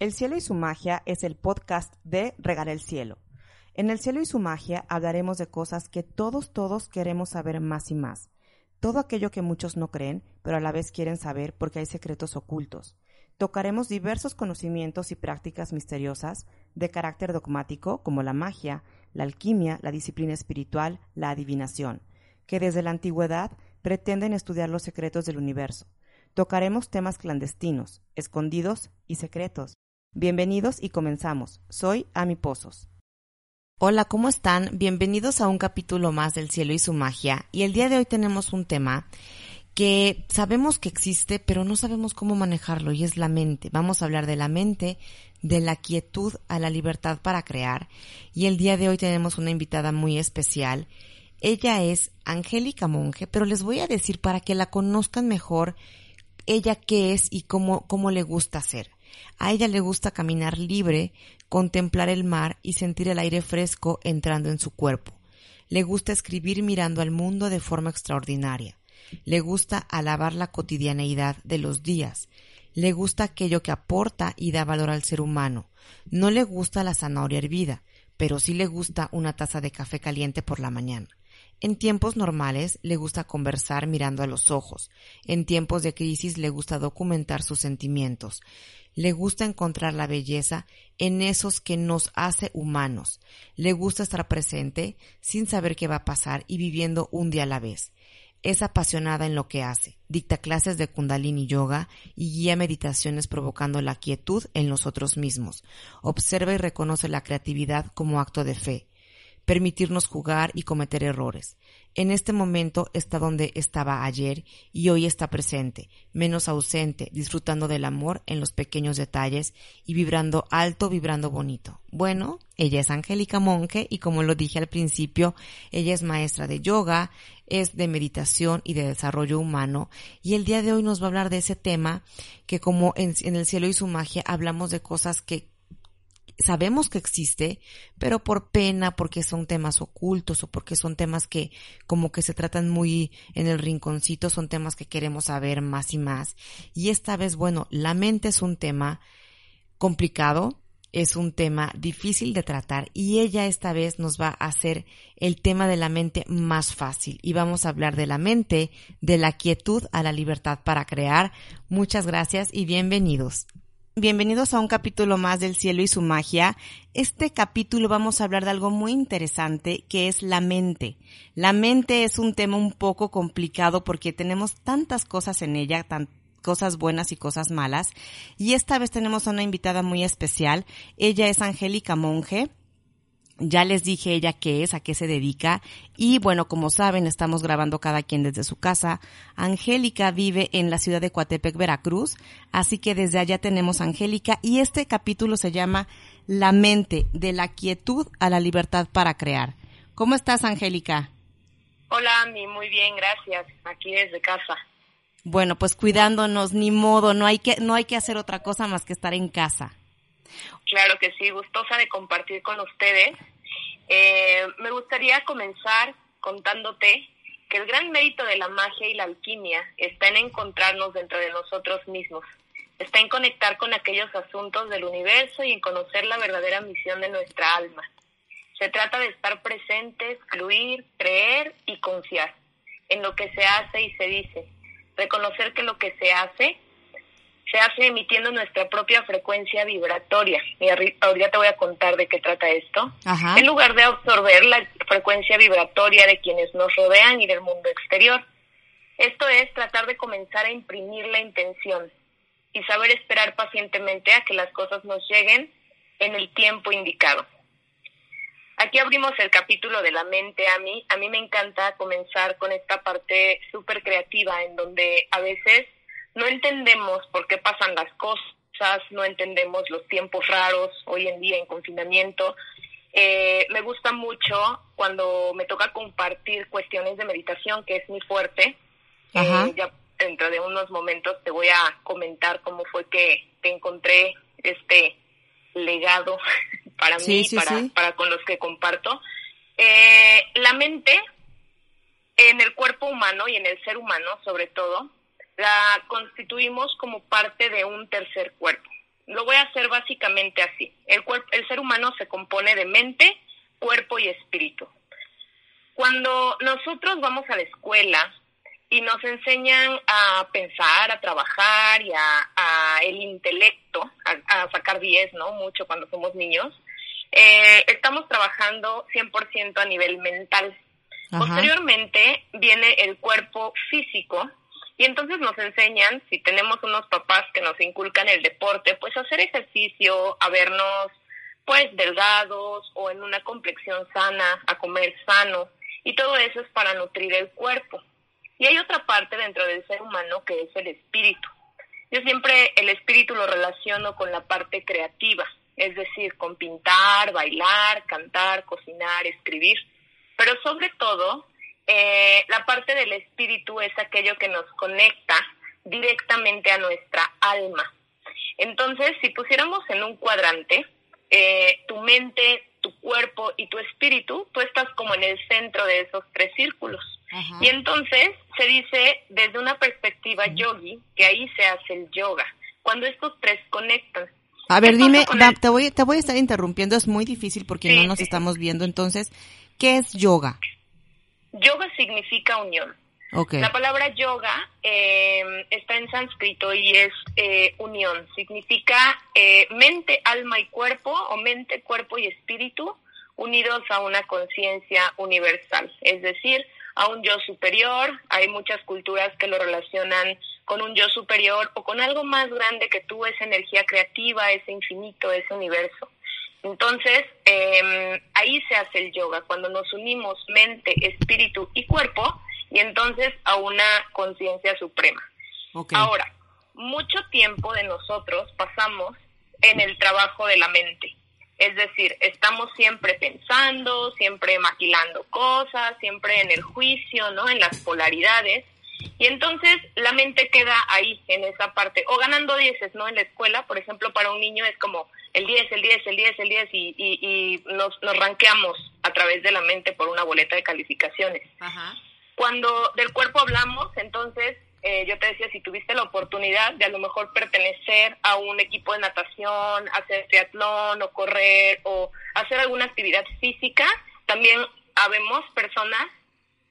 El cielo y su magia es el podcast de Regar el cielo. En el cielo y su magia hablaremos de cosas que todos, todos queremos saber más y más. Todo aquello que muchos no creen, pero a la vez quieren saber porque hay secretos ocultos. Tocaremos diversos conocimientos y prácticas misteriosas de carácter dogmático, como la magia, la alquimia, la disciplina espiritual, la adivinación, que desde la antigüedad pretenden estudiar los secretos del universo. Tocaremos temas clandestinos, escondidos y secretos Bienvenidos y comenzamos. Soy Ami Pozos. Hola, ¿cómo están? Bienvenidos a un capítulo más del cielo y su magia. Y el día de hoy tenemos un tema que sabemos que existe, pero no sabemos cómo manejarlo, y es la mente. Vamos a hablar de la mente, de la quietud a la libertad para crear. Y el día de hoy tenemos una invitada muy especial. Ella es Angélica Monge, pero les voy a decir para que la conozcan mejor ella qué es y cómo, cómo le gusta hacer. A ella le gusta caminar libre, contemplar el mar y sentir el aire fresco entrando en su cuerpo. Le gusta escribir mirando al mundo de forma extraordinaria. Le gusta alabar la cotidianeidad de los días. Le gusta aquello que aporta y da valor al ser humano. No le gusta la zanahoria hervida, pero sí le gusta una taza de café caliente por la mañana. En tiempos normales le gusta conversar mirando a los ojos. En tiempos de crisis le gusta documentar sus sentimientos le gusta encontrar la belleza en esos que nos hace humanos. Le gusta estar presente sin saber qué va a pasar y viviendo un día a la vez. Es apasionada en lo que hace, dicta clases de kundalini yoga y guía meditaciones provocando la quietud en nosotros mismos. Observa y reconoce la creatividad como acto de fe permitirnos jugar y cometer errores. En este momento está donde estaba ayer y hoy está presente, menos ausente, disfrutando del amor en los pequeños detalles y vibrando alto, vibrando bonito. Bueno, ella es Angélica Monke y como lo dije al principio, ella es maestra de yoga, es de meditación y de desarrollo humano y el día de hoy nos va a hablar de ese tema que como en el cielo y su magia hablamos de cosas que sabemos que existe, pero por pena, porque son temas ocultos o porque son temas que como que se tratan muy en el rinconcito, son temas que queremos saber más y más. Y esta vez, bueno, la mente es un tema complicado, es un tema difícil de tratar y ella esta vez nos va a hacer el tema de la mente más fácil y vamos a hablar de la mente, de la quietud a la libertad para crear. Muchas gracias y bienvenidos. Bienvenidos a un capítulo más del cielo y su magia. Este capítulo vamos a hablar de algo muy interesante que es la mente. La mente es un tema un poco complicado porque tenemos tantas cosas en ella, cosas buenas y cosas malas. Y esta vez tenemos a una invitada muy especial. Ella es Angélica Monge. Ya les dije ella qué es, a qué se dedica. Y bueno, como saben, estamos grabando cada quien desde su casa. Angélica vive en la ciudad de Coatepec, Veracruz. Así que desde allá tenemos a Angélica. Y este capítulo se llama La mente, de la quietud a la libertad para crear. ¿Cómo estás, Angélica? Hola, Ami, muy bien, gracias. Aquí desde casa. Bueno, pues cuidándonos, ni modo, no hay que, no hay que hacer otra cosa más que estar en casa. Claro que sí, gustosa de compartir con ustedes. Eh, me gustaría comenzar contándote que el gran mérito de la magia y la alquimia está en encontrarnos dentro de nosotros mismos, está en conectar con aquellos asuntos del universo y en conocer la verdadera misión de nuestra alma. Se trata de estar presentes, fluir, creer y confiar en lo que se hace y se dice, reconocer que lo que se hace se hace emitiendo nuestra propia frecuencia vibratoria. Y ahorita te voy a contar de qué trata esto. En lugar de absorber la frecuencia vibratoria de quienes nos rodean y del mundo exterior. Esto es tratar de comenzar a imprimir la intención y saber esperar pacientemente a que las cosas nos lleguen en el tiempo indicado. Aquí abrimos el capítulo de la mente. A mí, a mí me encanta comenzar con esta parte súper creativa en donde a veces no entendemos por qué pasan las cosas no entendemos los tiempos raros hoy en día en confinamiento. Eh, me gusta mucho cuando me toca compartir cuestiones de meditación, que es muy fuerte. Eh, ya dentro de unos momentos te voy a comentar cómo fue que, encontré este legado para mí, para, para con los que comparto. Eh, la mente en el cuerpo humano y en el ser humano, sobre todo, la constituimos como parte de un tercer cuerpo. Lo voy a hacer básicamente así. El, cuerpo, el ser humano se compone de mente, cuerpo y espíritu. Cuando nosotros vamos a la escuela y nos enseñan a pensar, a trabajar y a, el intelecto, a, sacar 10, ¿no? Mucho cuando somos niños, eh, estamos trabajando 100% a nivel mental. Posteriormente viene el cuerpo físico, y entonces nos enseñan, si tenemos unos papás que nos inculcan el deporte, pues hacer ejercicio, a vernos pues delgados o en una complexión sana, a comer sano. Y todo eso es para nutrir el cuerpo. Y hay otra parte dentro del ser humano que es el espíritu. Yo siempre el espíritu lo relaciono con la parte creativa, es decir, con pintar, bailar, cantar, cocinar, escribir, pero sobre todo eh, la parte del espíritu es aquello que nos conecta directamente a nuestra alma. Entonces, si pusiéramos en un cuadrante eh, tu mente, tu cuerpo y tu espíritu, tú estás como en el centro de esos tres círculos. Y entonces se dice desde una perspectiva yogi que ahí se hace el yoga, cuando estos tres conectan. A ver, dime, te, voy, te voy a estar interrumpiendo, es muy difícil porque no nos estamos viendo. Entonces, ¿qué es yoga? Yoga significa unión. La palabra yoga eh, está en sánscrito y es eh, unión. Significa eh, mente, alma y cuerpo, o mente, cuerpo y espíritu unidos a una conciencia universal, es decir, a un yo superior. Hay muchas culturas que lo relacionan con un yo superior o con algo más grande que tú, esa energía creativa, ese infinito, ese universo. Entonces, eh, ahí se hace el yoga, cuando nos unimos mente, espíritu y cuerpo, y entonces a una conciencia suprema. Ahora, mucho tiempo de nosotros pasamos en el trabajo de la mente. Es decir, estamos siempre pensando, siempre maquilando cosas, siempre en el juicio, ¿no? En las polaridades. Y entonces la mente queda ahí, en esa parte, o ganando dieces, ¿no? En la escuela, por ejemplo, para un niño es como el 10, el 10, el 10, el 10, y, y, nos, nos ranqueamos a través de la mente por una boleta de calificaciones. Cuando del cuerpo hablamos, entonces eh, yo te decía, si tuviste la oportunidad de a lo mejor pertenecer a un equipo de natación, hacer triatlón o correr o hacer alguna actividad física, también habemos personas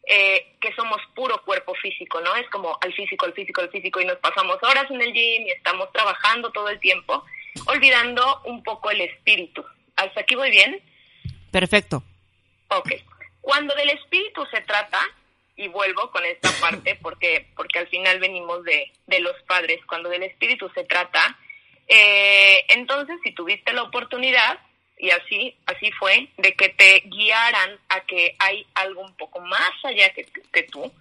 eh, que somos puro cuerpo físico, ¿no? Es como al físico, al físico, al físico y nos pasamos horas en el gym y estamos trabajando todo el tiempo, olvidando un poco el espíritu. ¿Hasta aquí voy bien? Perfecto. Ok. Cuando del espíritu se trata, y vuelvo con esta parte porque, porque al final venimos de, de los padres, cuando del espíritu se trata, eh, entonces si tuviste la oportunidad, y así, así fue, de que te guiaran a que hay algo un poco más allá que, que tú,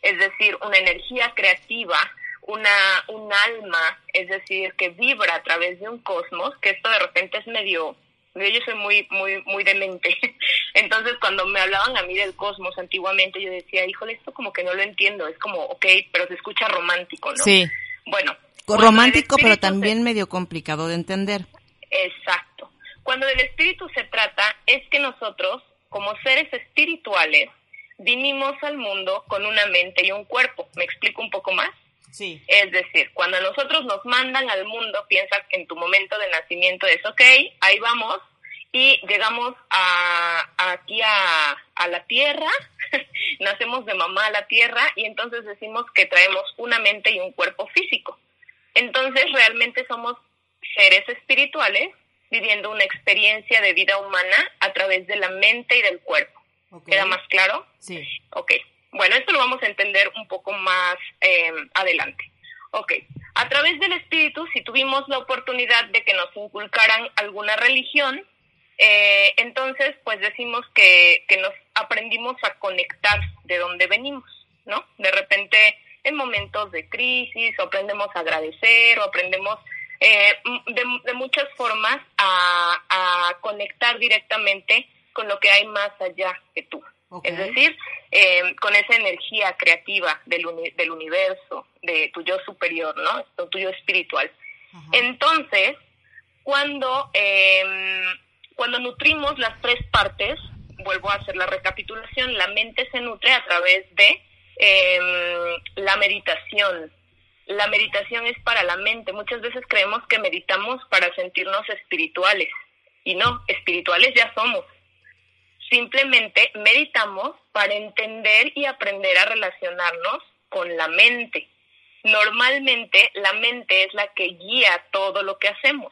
es decir, una energía creativa, una, un alma, es decir, que vibra a través de un cosmos, que esto de repente es medio, yo soy muy, muy, muy demente. Entonces, cuando me hablaban a mí del cosmos antiguamente, yo decía, híjole, esto como que no lo entiendo, es como, ok, pero se escucha romántico, ¿no? Sí. Bueno. Romántico, pero también medio complicado de entender. Exacto. Cuando del espíritu se trata, es que nosotros, como seres espirituales, vinimos al mundo con una mente y un cuerpo. ¿Me explico un poco más? Sí. Es decir, cuando nosotros nos mandan al mundo, piensas en tu momento de nacimiento es, ok, ahí vamos, y llegamos a, aquí a, a la tierra, nacemos de mamá a la tierra, y entonces decimos que traemos una mente y un cuerpo físico. Entonces realmente somos seres espirituales viviendo una experiencia de vida humana a través de la mente y del cuerpo. ¿Queda más claro? Sí. Ok. Bueno, esto lo vamos a entender un poco más eh, adelante. Ok. A través del espíritu, si tuvimos la oportunidad de que nos inculcaran alguna religión, eh, entonces pues decimos que, que nos aprendimos a conectar de donde venimos, ¿no? De repente en momentos de crisis, o aprendemos a agradecer, o aprendemos eh, de, muchas formas a, conectar directamente con lo que hay más allá que tú. Es decir, eh, con esa energía creativa del, del universo, de tu yo superior, ¿no? Tu yo espiritual. Entonces, cuando, em, cuando nutrimos las tres partes, vuelvo a hacer la recapitulación, la mente se nutre a través de em, la meditación. La meditación es para la mente. Muchas veces creemos que meditamos para sentirnos espirituales y no, espirituales ya somos. Simplemente meditamos para entender y aprender a relacionarnos con la mente. Normalmente la mente es la que guía todo lo que hacemos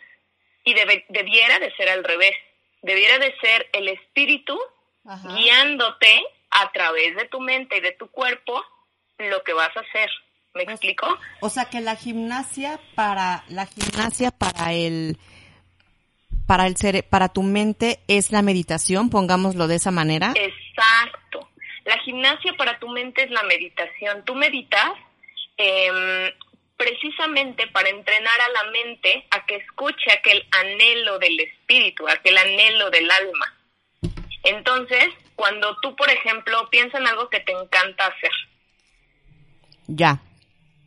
y debiera de ser al revés. Debiera de ser el espíritu guiándote a través de tu mente y de tu cuerpo lo que vas a hacer. ¿Me explico? O sea que la gimnasia para la gimnasia para el para el ser, para tu mente es la meditación, pongámoslo de esa manera. Exacto. La gimnasia para tu mente es la meditación. Tú meditas eh, precisamente para entrenar a la mente a que escuche aquel anhelo del espíritu, aquel anhelo del alma. Entonces, cuando tú, por ejemplo, piensas en algo que te encanta hacer. Ya.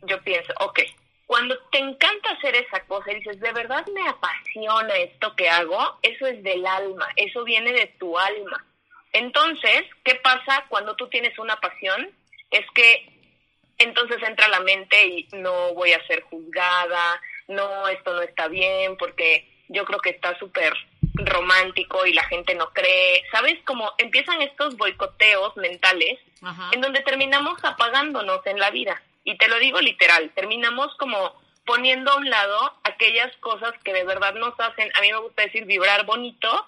Yo pienso, ok, cuando te encanta hacer esa cosa y dices, de verdad me apasiona esto que hago, eso es del alma, eso viene de tu alma. Entonces, ¿qué pasa cuando tú tienes una pasión? Es que entonces entra la mente y no voy a ser juzgada, no, esto no está bien, porque yo creo que está súper romántico y la gente no cree, ¿sabes? Como empiezan estos boicoteos mentales en donde terminamos apagándonos en la vida. Y te lo digo literal, terminamos como poniendo a un lado aquellas cosas que de verdad nos hacen, a mí me gusta decir vibrar bonito,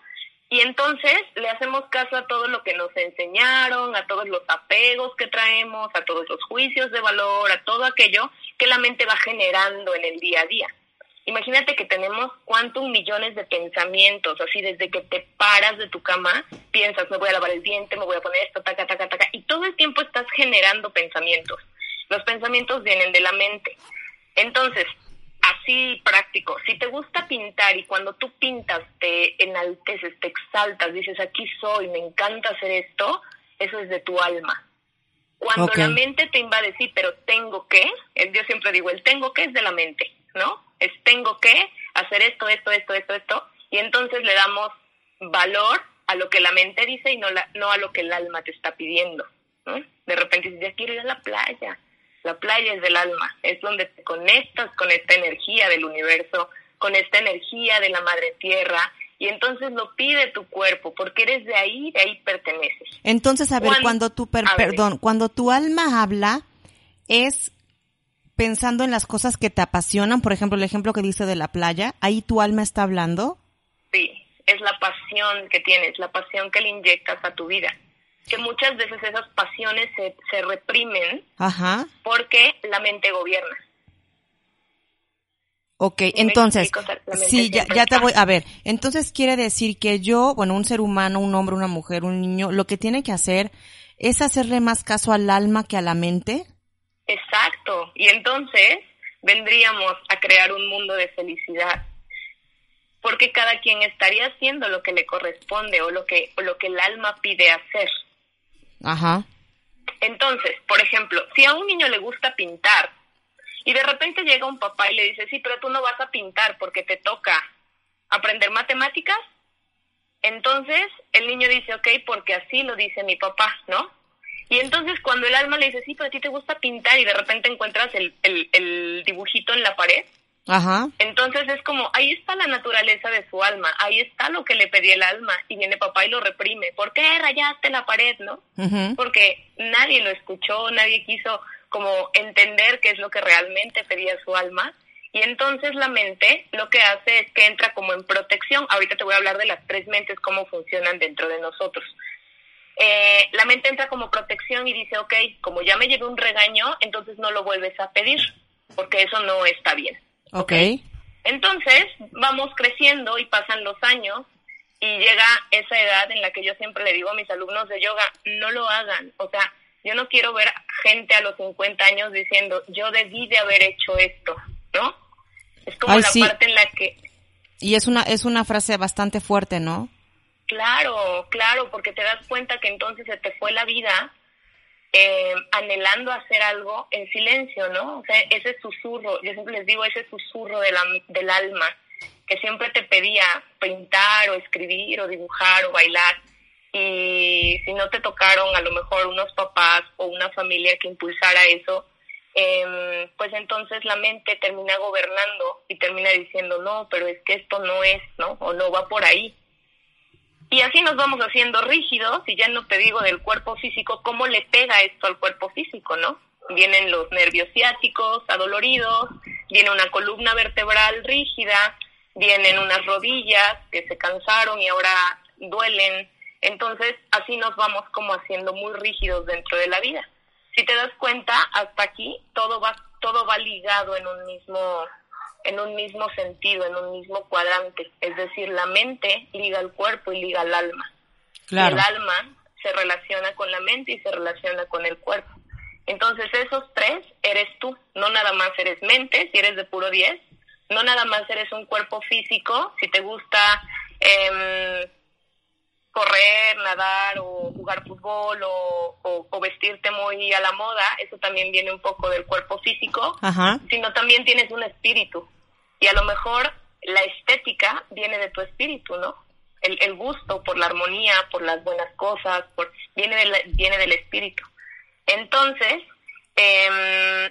y entonces le hacemos caso a todo lo que nos enseñaron, a todos los apegos que traemos, a todos los juicios de valor, a todo aquello que la mente va generando en el día a día. Imagínate que tenemos cuántos millones de pensamientos, así desde que te paras de tu cama, piensas, me voy a lavar el diente, me voy a poner esto, taca, taca, taca, y todo el tiempo estás generando pensamientos. Los pensamientos vienen de la mente. Entonces, así práctico. Si te gusta pintar y cuando tú pintas te enalteces, te exaltas, dices aquí soy, me encanta hacer esto, eso es de tu alma. Cuando la mente te invade, sí, pero tengo que, yo siempre digo, el tengo que es de la mente, ¿no? Es tengo que hacer esto, esto, esto, esto, esto, y entonces le damos valor a lo que la mente dice y no, la, no a lo que el alma te está pidiendo, ¿no? De repente dices, ya quiero ir a la playa, la playa es del alma, es donde te conectas con esta energía del universo, con esta energía de la madre tierra, y entonces lo pide tu cuerpo, porque eres de ahí, de ahí perteneces. Entonces, a ver, cuando, tu perdón, cuando tu alma habla, es pensando en las cosas que te apasionan, por ejemplo, el ejemplo que dice de la playa, ahí tu alma está hablando. Sí, es la pasión que tienes, la pasión que le inyectas a tu vida que muchas veces esas pasiones se, se reprimen porque la mente gobierna. Ok, entonces, sí, ya, ya te voy, a ver, entonces quiere decir que yo, bueno, un ser humano, un hombre, una mujer, un niño, lo que tiene que hacer es hacerle más caso al alma que a la mente. Exacto, y entonces vendríamos a crear un mundo de felicidad, porque cada quien estaría haciendo lo que le corresponde o lo que, o lo que el alma pide hacer. Ajá. Entonces, por ejemplo, si a un niño le gusta pintar y de repente llega un papá y le dice, sí, pero tú no vas a pintar porque te toca aprender matemáticas, entonces el niño dice, ok, porque así lo dice mi papá, ¿no? Y entonces cuando el alma le dice, sí, pero a ti te gusta pintar y de repente encuentras el, el, el dibujito en la pared, Ajá. Entonces es como, ahí está la naturaleza de su alma, ahí está lo que le pedía el alma y viene papá y lo reprime. ¿Por qué rayaste la pared, no? Porque nadie lo escuchó, nadie quiso como entender qué es lo que realmente pedía su alma. Y entonces la mente lo que hace es que entra como en protección. Ahorita te voy a hablar de las tres mentes, cómo funcionan dentro de nosotros. Eh, la mente entra como protección y dice, ok, como ya me llegó un regaño, entonces no lo vuelves a pedir, porque eso no está bien. Ok. Entonces, vamos creciendo y pasan los años y llega esa edad en la que yo siempre le digo a mis alumnos de yoga, no lo hagan. O sea, yo no quiero ver gente a los 50 años diciendo, yo debí de haber hecho esto, ¿no? Es como la parte en la que... Y es una, es una frase bastante fuerte, ¿no? Claro, claro, porque te das cuenta que entonces se te fue la vida eh, anhelando hacer algo en silencio, ¿no? O sea, ese susurro, yo siempre les digo, ese susurro de del alma que siempre te pedía pintar o escribir o dibujar o bailar y si no te tocaron a lo mejor unos papás o una familia que impulsara eso, eh, pues entonces la mente termina gobernando y termina diciendo, no, pero es que esto no es, ¿no? O no va por ahí. Y así nos vamos haciendo rígidos, y ya no te digo del cuerpo físico, cómo le pega esto al cuerpo físico, ¿no? Vienen los nervios ciáticos adoloridos, viene una columna vertebral rígida, vienen unas rodillas que se cansaron y ahora duelen. Entonces, así nos vamos como haciendo muy rígidos dentro de la vida. Si te das cuenta, hasta aquí todo va todo va ligado en un mismo en un mismo sentido, en un mismo cuadrante. Es decir, la mente liga al cuerpo y liga al alma. Claro. el alma se relaciona con la mente y se relaciona con el cuerpo. Entonces, esos tres eres tú. No nada más eres mente, si eres de puro 10. No nada más eres un cuerpo físico, si te gusta eh, correr, nadar o jugar fútbol o, o, vestirte muy a la moda, eso también viene un poco del cuerpo físico, sino también tienes un espíritu. Y a lo mejor la estética viene de tu espíritu, ¿no? El, el gusto por la armonía, por las buenas cosas, por, viene, de viene del espíritu. Entonces, eh,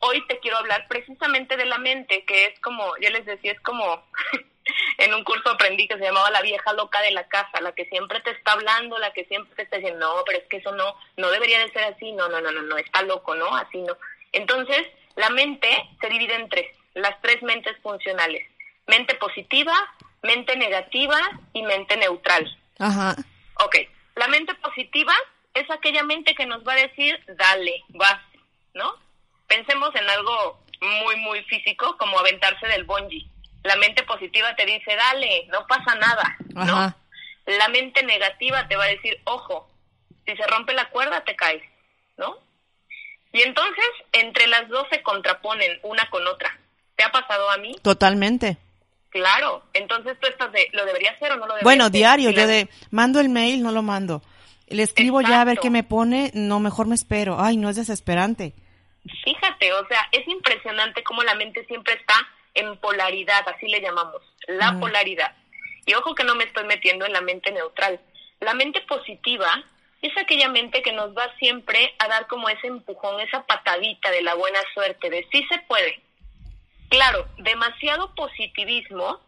hoy te quiero hablar precisamente de la mente, que es como, yo les decía, es como en un curso aprendí que se llamaba la vieja loca de la casa, la que siempre te está hablando, la que siempre te está diciendo, no, pero es que eso no, no debería de ser así, no, no, no, no, no, está loco, ¿no? Así no. Entonces, la mente se divide en tres, las tres mentes funcionales. Mente positiva, mente negativa y mente neutral. Ajá. Ok, la mente positiva es aquella mente que nos va a decir, dale, vas, ¿no? Pensemos en algo muy, muy físico, como aventarse del bungee la mente positiva te dice, dale, no pasa nada, ¿no? La mente negativa te va a decir, ojo, si se rompe la cuerda te caes, ¿no? Y entonces, entre las dos se contraponen una con otra. ¿Te ha pasado a mí? Totalmente. Claro, entonces tú estás de, ¿lo debería hacer o no lo debería Bueno, diario, yo de, mando el mail, no lo mando. Le escribo ya a ver qué me pone, no, mejor me espero. Ay, no es desesperante. Fíjate, o sea, es impresionante cómo la mente siempre está en polaridad, así le llamamos, la mm. polaridad. Y ojo que no me estoy metiendo en la mente neutral. La mente positiva es aquella mente que nos va siempre a dar como ese empujón, esa patadita de la buena suerte, de sí se puede. Claro, demasiado positivismo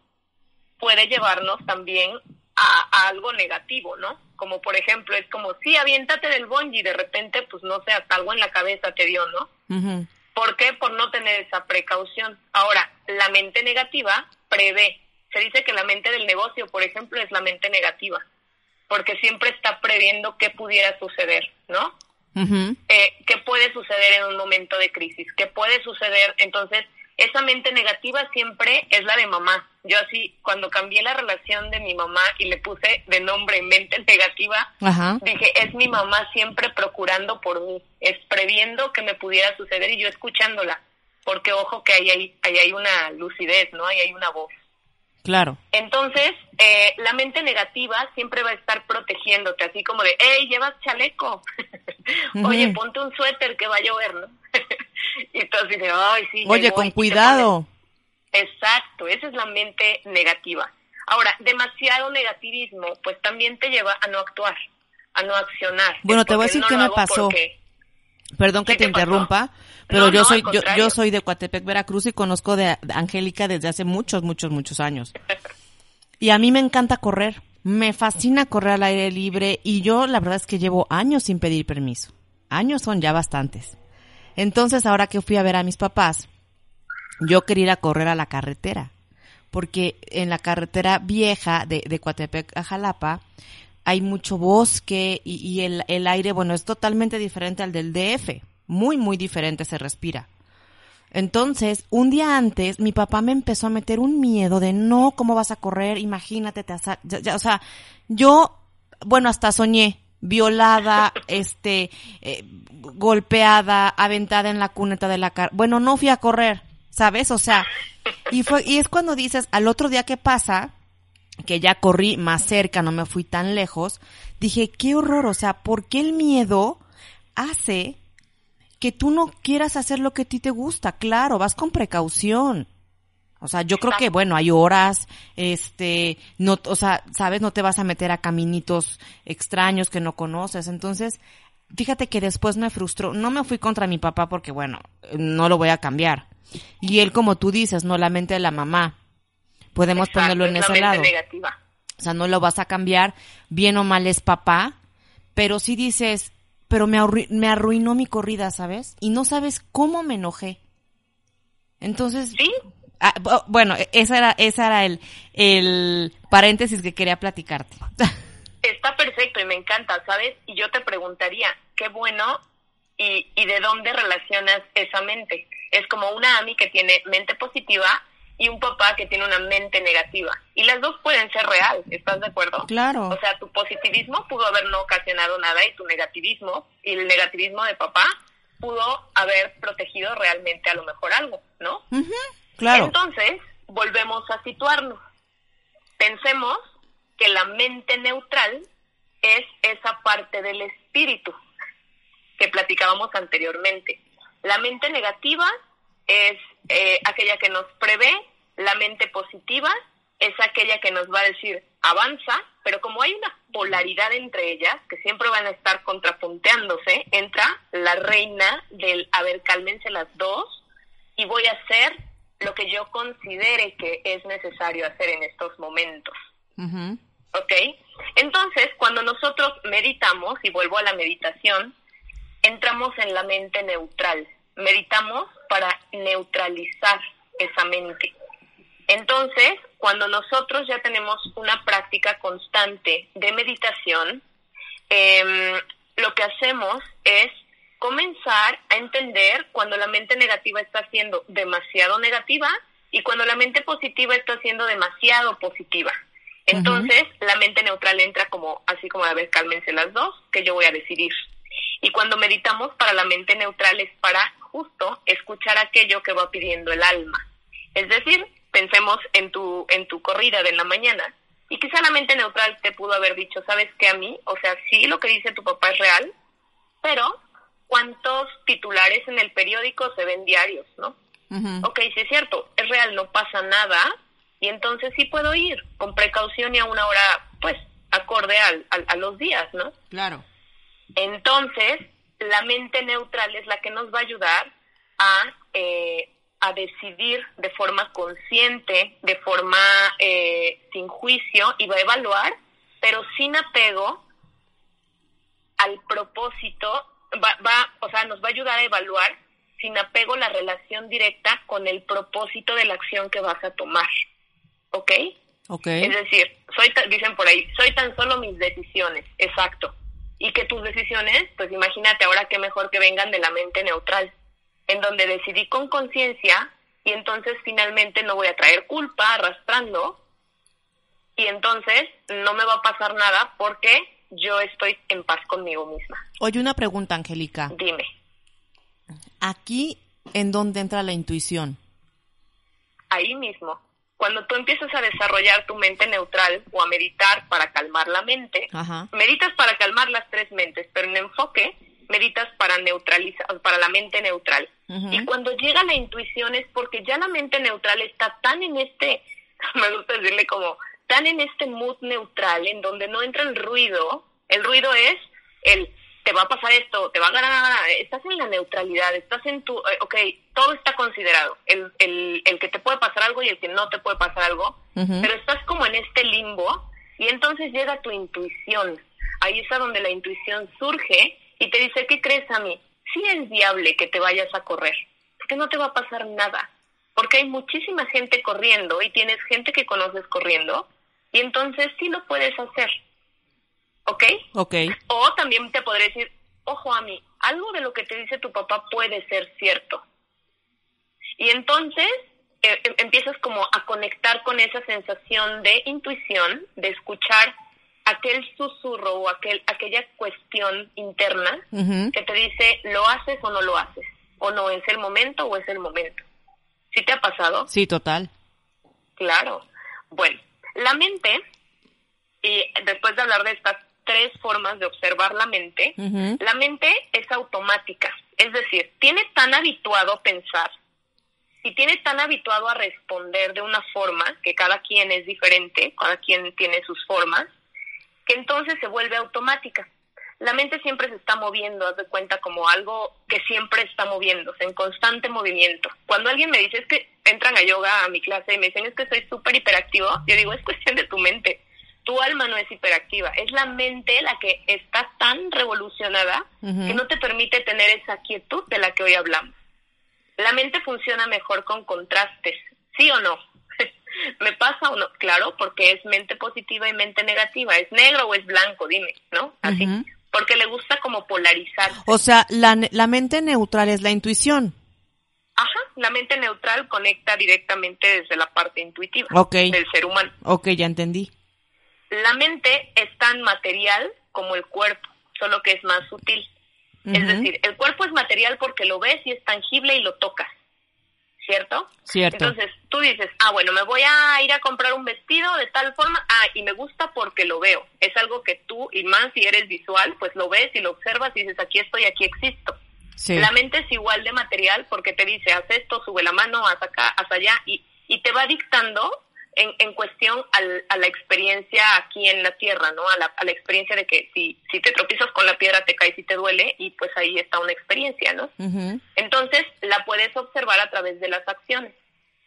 puede llevarnos también a, algo negativo, ¿no? Como por ejemplo, es como, sí, aviéntate del bungee y de repente, pues no sé, hasta algo en la cabeza te dio, ¿no? ¿Por qué? Por no tener esa precaución. Ahora, la mente negativa prevé. Se dice que la mente del negocio, por ejemplo, es la mente negativa, porque siempre está previendo qué pudiera suceder, ¿no? eh, ¿Qué puede suceder en un momento de crisis? ¿Qué puede suceder? Entonces, esa mente negativa siempre es la de mamá. Yo así, cuando cambié la relación de mi mamá y le puse de nombre mente negativa, dije, es mi mamá siempre procurando por mí, es previendo que me pudiera suceder y yo escuchándola, porque ojo que ahí hay, ahí hay una lucidez, ¿no? Ahí hay una voz. Claro. Entonces, eh, la mente negativa siempre va a estar protegiéndote, así como de, hey, llevas chaleco, oye, ponte un suéter que va a llover, ¿no? y tú así de, ay, sí. Oye, con cuidado. Exacto, esa es la mente negativa. Ahora, demasiado negativismo, pues también te lleva a no actuar, a no accionar. Bueno, te voy a decir qué me pasó. Perdón que te, interrumpa, pero yo soy yo, yo, soy de Coatepec, Veracruz y conozco de, Angélica desde hace muchos, muchos, muchos años. y a mí me encanta correr, me fascina correr al aire libre y yo la verdad es que llevo años sin pedir permiso. Años son ya bastantes. Entonces, ahora que fui a ver a mis papás, yo quería ir a correr a la carretera, porque en la carretera vieja de, de Coatepec a Jalapa hay mucho bosque y, el, el, aire, bueno, es totalmente diferente al del DF, muy, muy diferente se respira. Entonces, un día antes, mi papá me empezó a meter un miedo de no, ¿cómo vas a correr? Imagínate, te o sea, yo, bueno, hasta soñé, violada, este, eh, golpeada, aventada en la cuneta de la cara. Bueno, no fui a correr, ¿sabes? O sea, Y fue, y es cuando dices, al otro día que pasa, que ya corrí más cerca, no me fui tan lejos, dije, qué horror, o sea, ¿por qué el miedo hace que tú no quieras hacer lo que a ti te gusta? Claro, vas con precaución. O sea, yo creo que, bueno, hay horas, este, no, o sea, sabes, no te vas a meter a caminitos extraños que no conoces. Entonces, fíjate que después me frustró. No me fui contra mi papá porque, bueno, no lo voy a cambiar. Y él, como tú dices, no la mente de la mamá. Podemos ponerlo en ese lado. Negativa. O sea, no lo vas a cambiar, bien o mal es papá, pero sí dices, pero me, me arruinó mi corrida, ¿sabes? Y no sabes cómo me enojé. Entonces, ¿Sí? Ah, bueno, ese era, ese era el, el paréntesis que quería platicarte. Está perfecto y me encanta, ¿sabes? Y yo te preguntaría, qué bueno y, y de dónde relacionas esa mente. Es como una AMI que tiene mente positiva y un papá que tiene una mente negativa. Y las dos pueden ser real, ¿estás de acuerdo? Claro. O sea, tu positivismo pudo haber no ocasionado nada y tu negativismo y el negativismo de papá pudo haber protegido realmente a lo mejor algo, ¿no? Entonces, volvemos a situarnos. Pensemos que la mente neutral es esa parte del espíritu que platicábamos anteriormente. La mente negativa es eh, aquella que nos prevé, la mente positiva es aquella que nos va a decir avanza, pero como hay una polaridad entre ellas, que siempre van a estar contrapunteándose, entra la reina del, a ver, cálmense las dos y voy a hacer lo que yo considere que es necesario hacer en estos momentos. ¿Ok? Entonces, cuando nosotros meditamos, y vuelvo a la meditación, entramos en la mente neutral. Meditamos para neutralizar esa mente. Entonces, cuando nosotros ya tenemos una práctica constante de meditación, em, lo que hacemos es comenzar a entender cuando la mente negativa está siendo demasiado negativa y cuando la mente positiva está siendo demasiado positiva. Entonces, la mente neutral entra como, así como, a ver, cálmense las dos, que yo voy a decidir. Y cuando meditamos para la mente neutral es para justo escuchar aquello que va pidiendo el alma. Es decir, pensemos en tu, en tu corrida de la mañana y quizá la mente neutral te pudo haber dicho, ¿sabes qué a mí? O sea, sí lo que dice tu papá es real, pero cuántos titulares en el periódico se ven diarios, ¿no? Ok, sí es cierto, es real, no pasa nada, y entonces sí puedo ir con precaución y a una hora, pues, acorde al, a los días, ¿no? Claro. Entonces, la mente neutral es la que nos va a ayudar a, eh, a decidir de forma consciente, de forma eh, sin juicio, y va a evaluar, pero sin apego al propósito va, va, o sea, nos va a ayudar a evaluar sin apego la relación directa con el propósito de la acción que vas a tomar. ¿Ok? Ok. Es decir, soy dicen por ahí, soy tan solo mis decisiones, exacto. Y que tus decisiones, pues imagínate ahora que mejor que vengan de la mente neutral, en donde decidí con conciencia y entonces finalmente no voy a traer culpa arrastrando y entonces no me va a pasar nada porque yo estoy en paz conmigo misma. Oye, una pregunta, Angélica. Dime. Aquí, ¿en dónde entra la intuición? Ahí mismo. Cuando tú empiezas a desarrollar tu mente neutral o a meditar para calmar la mente, meditas para calmar las tres mentes, pero en enfoque meditas para neutralizar, para la mente neutral. Y cuando llega la intuición es porque ya la mente neutral está tan en este, me gusta decirle como están en este mood neutral en donde no entra el ruido. El ruido es el te va a pasar esto, te va a ganar, estás en la neutralidad, estás en tu, eh, ok, todo está considerado, el, el, el que te puede pasar algo y el que no te puede pasar algo, pero estás como en este limbo y entonces llega tu intuición, ahí es donde la intuición surge y te dice, ¿qué crees a mí? Sí es viable que te vayas a correr, porque no te va a pasar nada, porque hay muchísima gente corriendo y tienes gente que conoces corriendo, y entonces sí lo puedes hacer. ¿Ok? Ok. O también te podré decir, ojo a mí, algo de lo que te dice tu papá puede ser cierto. Y entonces eh, em, empiezas como a conectar con esa sensación de intuición, de escuchar aquel susurro o aquel, aquella cuestión interna que te dice, ¿lo haces o no lo haces? ¿O no es el momento o es el momento? ¿Sí te ha pasado? Sí, total. Claro. Bueno, la mente, y después de hablar de estas tres formas de observar la mente, la mente es automática. Es decir, tiene tan habituado a pensar y tiene tan habituado a responder de una forma, que cada quien es diferente, cada quien tiene sus formas, que entonces se vuelve automática. La mente siempre se está moviendo, haz de cuenta como algo que siempre está moviéndose, en constante movimiento. Cuando alguien me dice, es que entran a yoga a mi clase y me dicen, es que soy súper hiperactivo, yo digo, es cuestión de tu mente. Tu alma no es hiperactiva, es la mente la que está tan revolucionada que no te permite tener esa quietud de la que hoy hablamos. La mente funciona mejor con contrastes, ¿sí o no? ¿Me pasa o no? Claro, porque es mente positiva y mente negativa. ¿Es negro o es blanco? Dime, ¿no? Así. Porque le gusta como polarizar. O sea, la, la mente neutral es la intuición. Ajá, la mente neutral conecta directamente desde la parte intuitiva del ser humano. Ok, ya entendí. La mente es tan material como el cuerpo, solo que es más sutil. Es decir, el cuerpo es material porque lo ves y es tangible y lo tocas. ¿Cierto? Cierto. Entonces tú dices, ah, bueno, me voy a ir a comprar un vestido de tal forma, ah, y me gusta porque lo veo. Es algo que tú, y más si eres visual, pues lo ves y lo observas y dices, aquí estoy, aquí existo. La mente es igual de material porque te dice, haz esto, sube la mano, haz acá, haz allá, y, y te va dictando en, en cuestión al, a la experiencia aquí en la tierra, ¿no? A la, a la experiencia de que si, si te tropiezas con la piedra te caes y te duele y pues ahí está una experiencia, ¿no? Entonces la puedes observar a través de las acciones,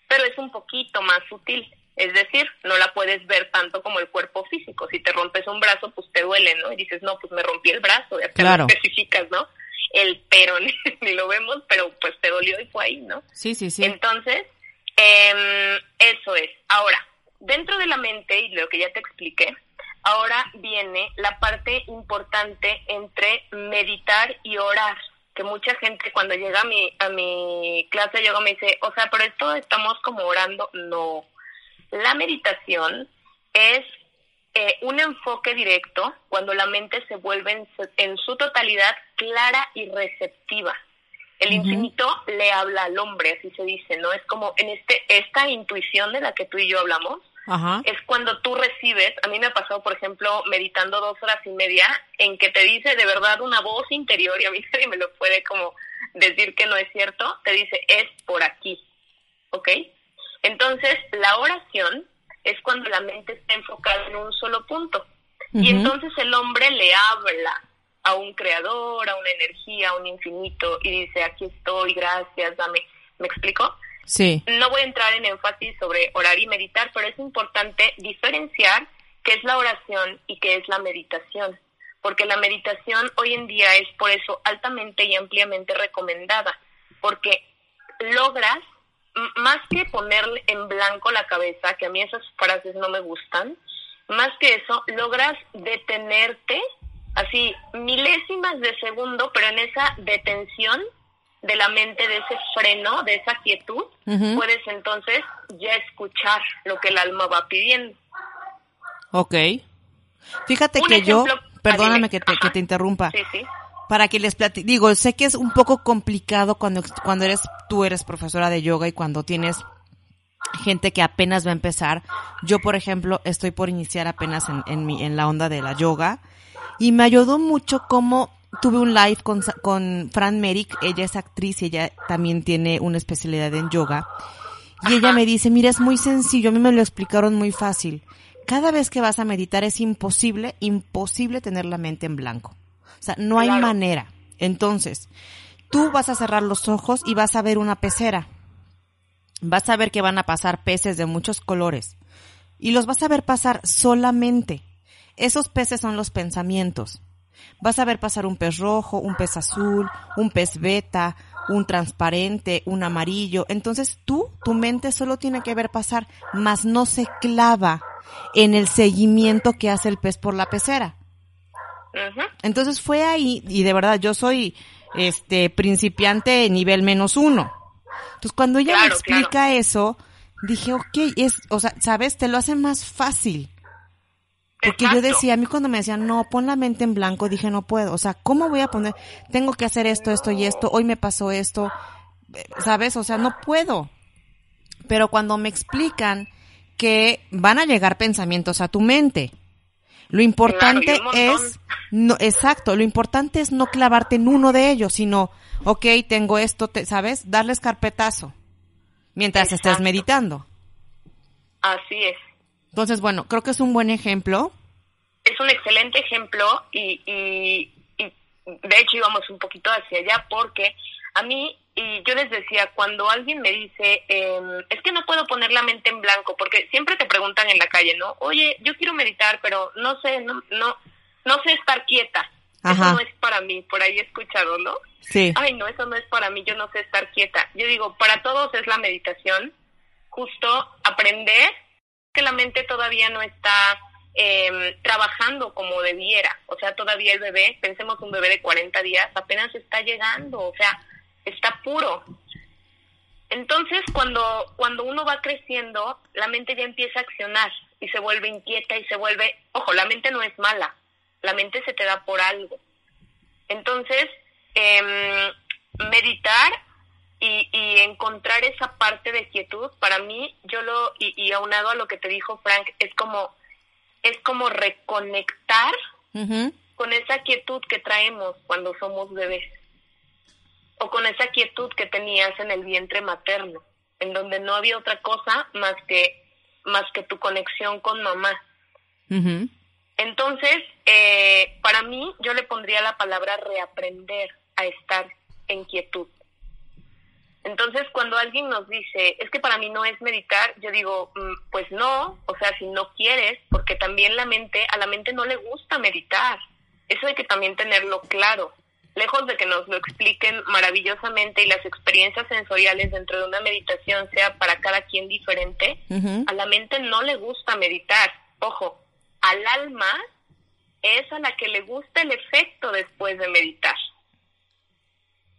pero es un poquito más sutil. Es decir, no la puedes ver tanto como el cuerpo físico. Si te rompes un brazo, pues te duele, ¿no? Y dices, no, pues me rompí el brazo, ya claro. especificas, ¿no? El pero ni lo vemos, pero pues te dolió y fue ahí, ¿no? Sí, sí, sí. Entonces, eh, eso es. Ahora, dentro de la mente, y lo que ya te expliqué, ahora viene la parte importante entre meditar y orar, que mucha gente cuando llega a mi, a mi clase de yoga me dice, o sea, pero esto estamos como orando. No, la meditación es eh, un enfoque directo cuando la mente se vuelve en en su totalidad clara y receptiva. El infinito le habla al hombre, así se dice, ¿no? Es como en este esta intuición de la que tú y yo hablamos, es cuando tú recibes, a mí me ha pasado, por ejemplo, meditando dos horas y media, en que te dice de verdad una voz interior, y a mí nadie me lo puede como decir que no es cierto, te dice, es por aquí, ¿ok? Entonces, la oración es cuando la mente está enfocada en un solo punto. Y entonces el hombre le habla a un creador, a una energía, a un infinito, y dice, aquí estoy, gracias, dame. ¿Me explico? Sí. No voy a entrar en énfasis sobre orar y meditar, pero es importante diferenciar qué es la oración y qué es la meditación, porque la meditación hoy en día es por eso altamente y ampliamente recomendada, porque logras, más que ponerle en blanco la cabeza, que a mí esas frases no me gustan, más que eso, logras detenerte así milésimas de segundo, pero en esa detención de la mente, de ese freno, de esa quietud, puedes entonces ya escuchar lo que el alma va pidiendo. Ok. Fíjate que yo, perdóname que te, que te interrumpa. Sí, sí. Para que les platique, digo, sé que es un poco complicado cuando, cuando eres, tú eres profesora de yoga y cuando tienes gente que apenas va a empezar. Yo, por ejemplo, estoy por iniciar apenas en, en, mi, en la onda de la yoga y me ayudó mucho como tuve un live con, con Fran Merrick, ella es actriz y ella también tiene una especialidad en yoga. Y ella me dice, mira, es muy sencillo, a mí me lo explicaron muy fácil. Cada vez que vas a meditar es imposible, imposible tener la mente en blanco. O sea, no hay manera. Entonces, tú vas a cerrar los ojos y vas a ver una pecera. Vas a ver que van a pasar peces de muchos colores. Y los vas a ver pasar solamente. Esos peces son los pensamientos. Vas a ver pasar un pez rojo, un pez azul, un pez beta, un transparente, un amarillo. Entonces tú, tu mente solo tiene que ver pasar, mas no se clava en el seguimiento que hace el pez por la pecera. Entonces fue ahí, y de verdad yo soy este principiante nivel menos uno. Entonces cuando ella me explica eso, dije, ok, es, o sea, sabes, te lo hace más fácil. Porque yo decía, a mí cuando me decían, no, pon la mente en blanco, dije, no puedo. O sea, ¿cómo voy a poner? Tengo que hacer esto, esto y esto. Hoy me pasó esto. ¿Sabes? O sea, no puedo. pero cuando me explican que van a llegar pensamientos a tu mente, lo importante es, no, exacto, lo importante es no clavarte en uno de ellos, sino, ok, tengo esto, te, ¿sabes? Darles carpetazo mientras estés meditando. Así es. Entonces, bueno, creo que es un buen ejemplo. Es un excelente ejemplo y, y, y de hecho íbamos un poquito hacia allá porque a mí, y yo les decía, cuando alguien me dice, eh, es que no puedo poner la mente en blanco, porque siempre te preguntan en la calle, ¿no? Oye, yo quiero meditar, pero no sé, no, no, no sé estar quieta. Eso no es para mí, por ahí he escuchado, ¿no? Sí. Ay, no, eso no es para mí, yo no sé estar quieta. Yo digo, para todos es la meditación, justo aprender que la mente todavía no está eh, trabajando como debiera. O sea, todavía el bebé, pensemos un bebé de 40 días, apenas está llegando. O sea, está puro. Entonces, cuando, cuando uno va creciendo, la mente ya empieza a accionar y se vuelve inquieta y se vuelve, ojo, la mente no es mala, la mente se te da por algo. Entonces, eh, meditar y, y, encontrar esa parte de quietud, para mí, yo lo, y, y, aunado a lo que te dijo Frank, es como, es como reconectar con esa quietud que traemos cuando somos bebés o con esa quietud que tenías en el vientre materno, en donde no había otra cosa más que más que tu conexión con mamá. Entonces, eh, para mí, yo le pondría la palabra reaprender a estar en quietud. Entonces, cuando alguien nos dice, es que para mí no es meditar, yo digo, mm, pues no, o sea, si no quieres, porque también la mente, a la mente no le gusta meditar. Eso hay que también tenerlo claro lejos de que nos lo expliquen maravillosamente y las experiencias sensoriales dentro de una meditación sea para cada quien diferente, a la mente no le gusta meditar. Ojo, al alma es a la que le gusta el efecto después de meditar.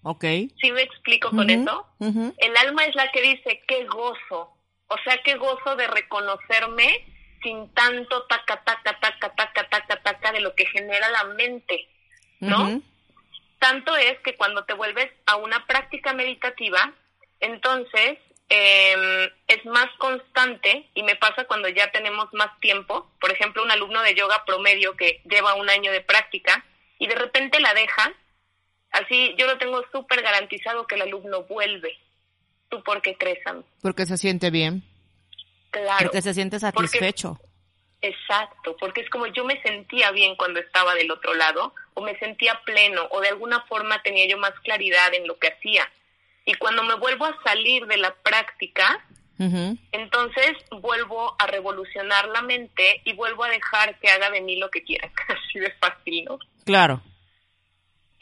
Ok. ¿Sí me explico con eso? El alma es la que dice, qué gozo. O sea, qué gozo de reconocerme sin tanto taca, taca, taca, taca, taca, taca de lo que genera la mente, ¿no? Tanto es que cuando te vuelves a una práctica meditativa, entonces eh, es más constante y me pasa cuando ya tenemos más tiempo. Por ejemplo, un alumno de yoga promedio que lleva un año de práctica y de repente la deja, así yo lo tengo súper garantizado que el alumno vuelve. ¿Tú por qué crees, Sam? Porque se siente bien. Claro. Porque se siente satisfecho. Exacto, porque es como yo me sentía bien cuando estaba del otro lado, o me sentía pleno, o de alguna forma tenía yo más claridad en lo que hacía. Y cuando me vuelvo a salir de la práctica, entonces vuelvo a revolucionar la mente y vuelvo a dejar que haga de mí lo que quiera. Así de fácil, ¿no? Claro.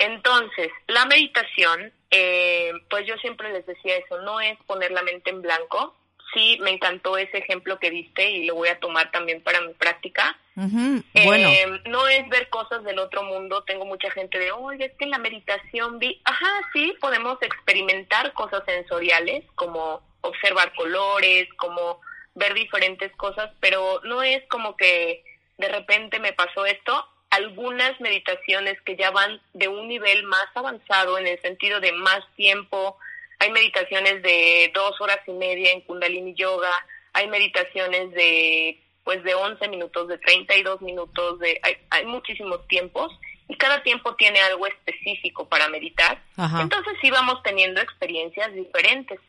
Entonces, la meditación, eh, pues yo siempre les decía eso, no es poner la mente en blanco, sí me encantó ese ejemplo que diste y lo voy a tomar también para mi práctica. bueno. Eh, no es ver cosas del otro mundo. Tengo mucha gente de, oye, es que en la meditación vi, ajá, sí, podemos experimentar cosas sensoriales, como observar colores, como ver diferentes cosas, pero no es como que de repente me pasó esto. Algunas meditaciones que ya van de un nivel más avanzado en el sentido de más tiempo, hay meditaciones de dos horas y media en Kundalini Yoga, hay meditaciones de pues de 11 minutos, de 32 minutos, de hay, hay muchísimos tiempos y cada tiempo tiene algo específico para meditar. Entonces sí vamos teniendo experiencias diferentes,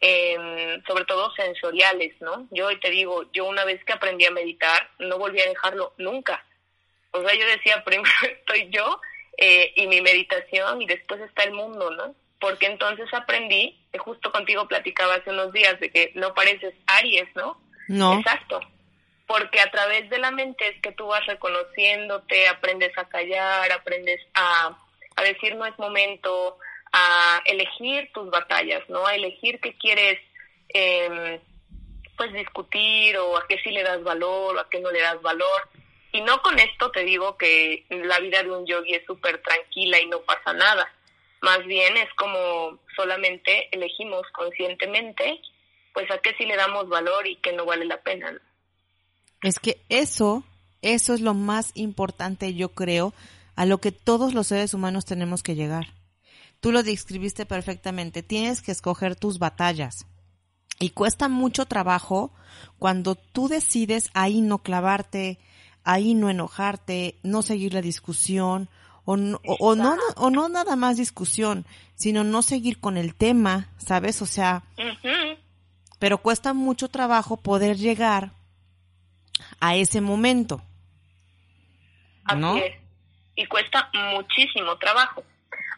eh, sobre todo sensoriales, ¿no? Yo hoy te digo, yo una vez que aprendí a meditar, no volví a dejarlo nunca. O sea, yo decía, primero estoy yo eh, y mi meditación y después está el mundo, ¿no? porque entonces aprendí, que justo contigo platicaba hace unos días, de que no pareces Aries, ¿no? No. Exacto. Porque a través de la mente es que tú vas reconociéndote, aprendes a callar, aprendes a, a decir no es momento, a elegir tus batallas, ¿no? A elegir qué quieres, eh, pues, discutir o a qué sí le das valor o a qué no le das valor. Y no con esto te digo que la vida de un yogi es súper tranquila y no pasa nada más bien es como solamente elegimos conscientemente, pues a qué sí le damos valor y qué no vale la pena. Es que eso, eso es lo más importante, yo creo, a lo que todos los seres humanos tenemos que llegar. Tú lo describiste perfectamente. Tienes que escoger tus batallas. Y cuesta mucho trabajo cuando tú decides ahí no clavarte, ahí no enojarte, no seguir la discusión, o no, o, no, o no nada más discusión, sino no seguir con el tema, ¿sabes? O sea, pero cuesta mucho trabajo poder llegar a ese momento. ¿no? Y cuesta muchísimo trabajo.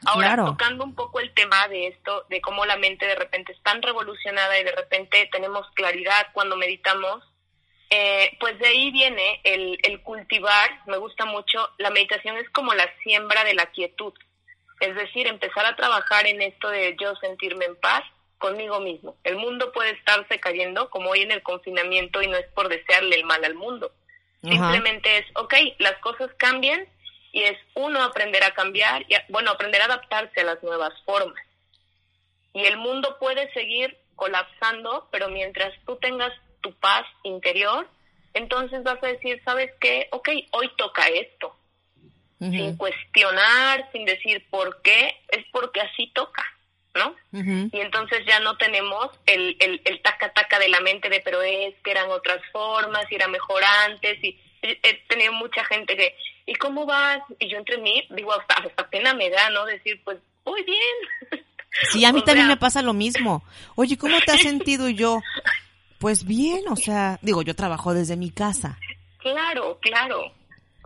Ahora, tocando un poco el tema de esto, de cómo la mente de repente es tan revolucionada y de repente tenemos claridad cuando meditamos, eh, pues de ahí viene el, el cultivar, me gusta mucho, la meditación es como la siembra de la quietud, es decir, empezar a trabajar en esto de yo sentirme en paz conmigo mismo. El mundo puede estarse cayendo, como hoy en el confinamiento, y no es por desearle el mal al mundo. Simplemente es, ok, las cosas cambian y es uno aprender a cambiar, y, bueno, aprender a adaptarse a las nuevas formas. Y el mundo puede seguir colapsando, pero mientras tú tengas tu paz interior, entonces vas a decir, ¿sabes qué? Ok, hoy toca esto. Sin cuestionar, sin decir por qué, es porque así toca, ¿no? Y entonces ya no tenemos el, el, el taca taca de la mente de, pero es que eran otras formas y era mejor antes y he tenido mucha gente que, ¿y cómo vas? Y yo entre mí, digo, hasta, hasta pena me da, ¿no? Decir, pues, muy bien. Sí, a mí también me pasa lo mismo. Oye, ¿cómo te has sentido? Yo, pues bien, o sea, digo, yo trabajo desde mi casa. Claro, claro.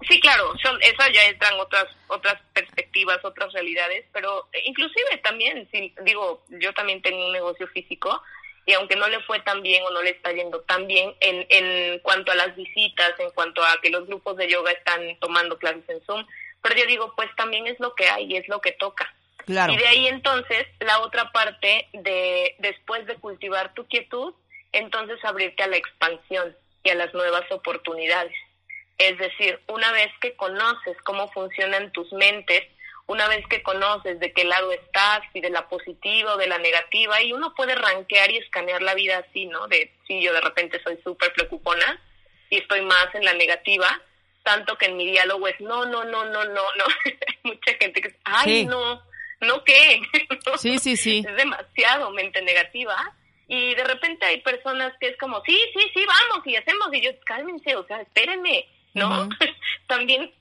Sí, claro, son, esas ya entran otras otras perspectivas, otras realidades, pero inclusive también, si, digo, yo también tengo un negocio físico y aunque no le fue tan bien o no le está yendo tan bien en, en cuanto a las visitas, en cuanto a que los grupos de yoga están tomando clases en Zoom, pero yo digo, pues también es lo que hay y es lo que toca. Claro. Y de ahí entonces la otra parte de después de cultivar tu quietud, entonces abrirte a la expansión y a las nuevas oportunidades. Es decir, una vez que conoces cómo funcionan tus mentes, una vez que conoces de qué lado estás, y de la positiva o de la negativa, y uno puede rankear y escanear la vida así, ¿no? De, sí, yo de repente soy súper preocupona y estoy más en la negativa, tanto que en mi diálogo es, no, no, no, no, no, no. mucha gente que, ay, no, no qué. sí, sí, sí. Es demasiado mente negativa. Y de repente hay personas que es como, sí, sí, sí, vamos y hacemos. Y yo, cálmense, o sea, espérenme, ¿no? También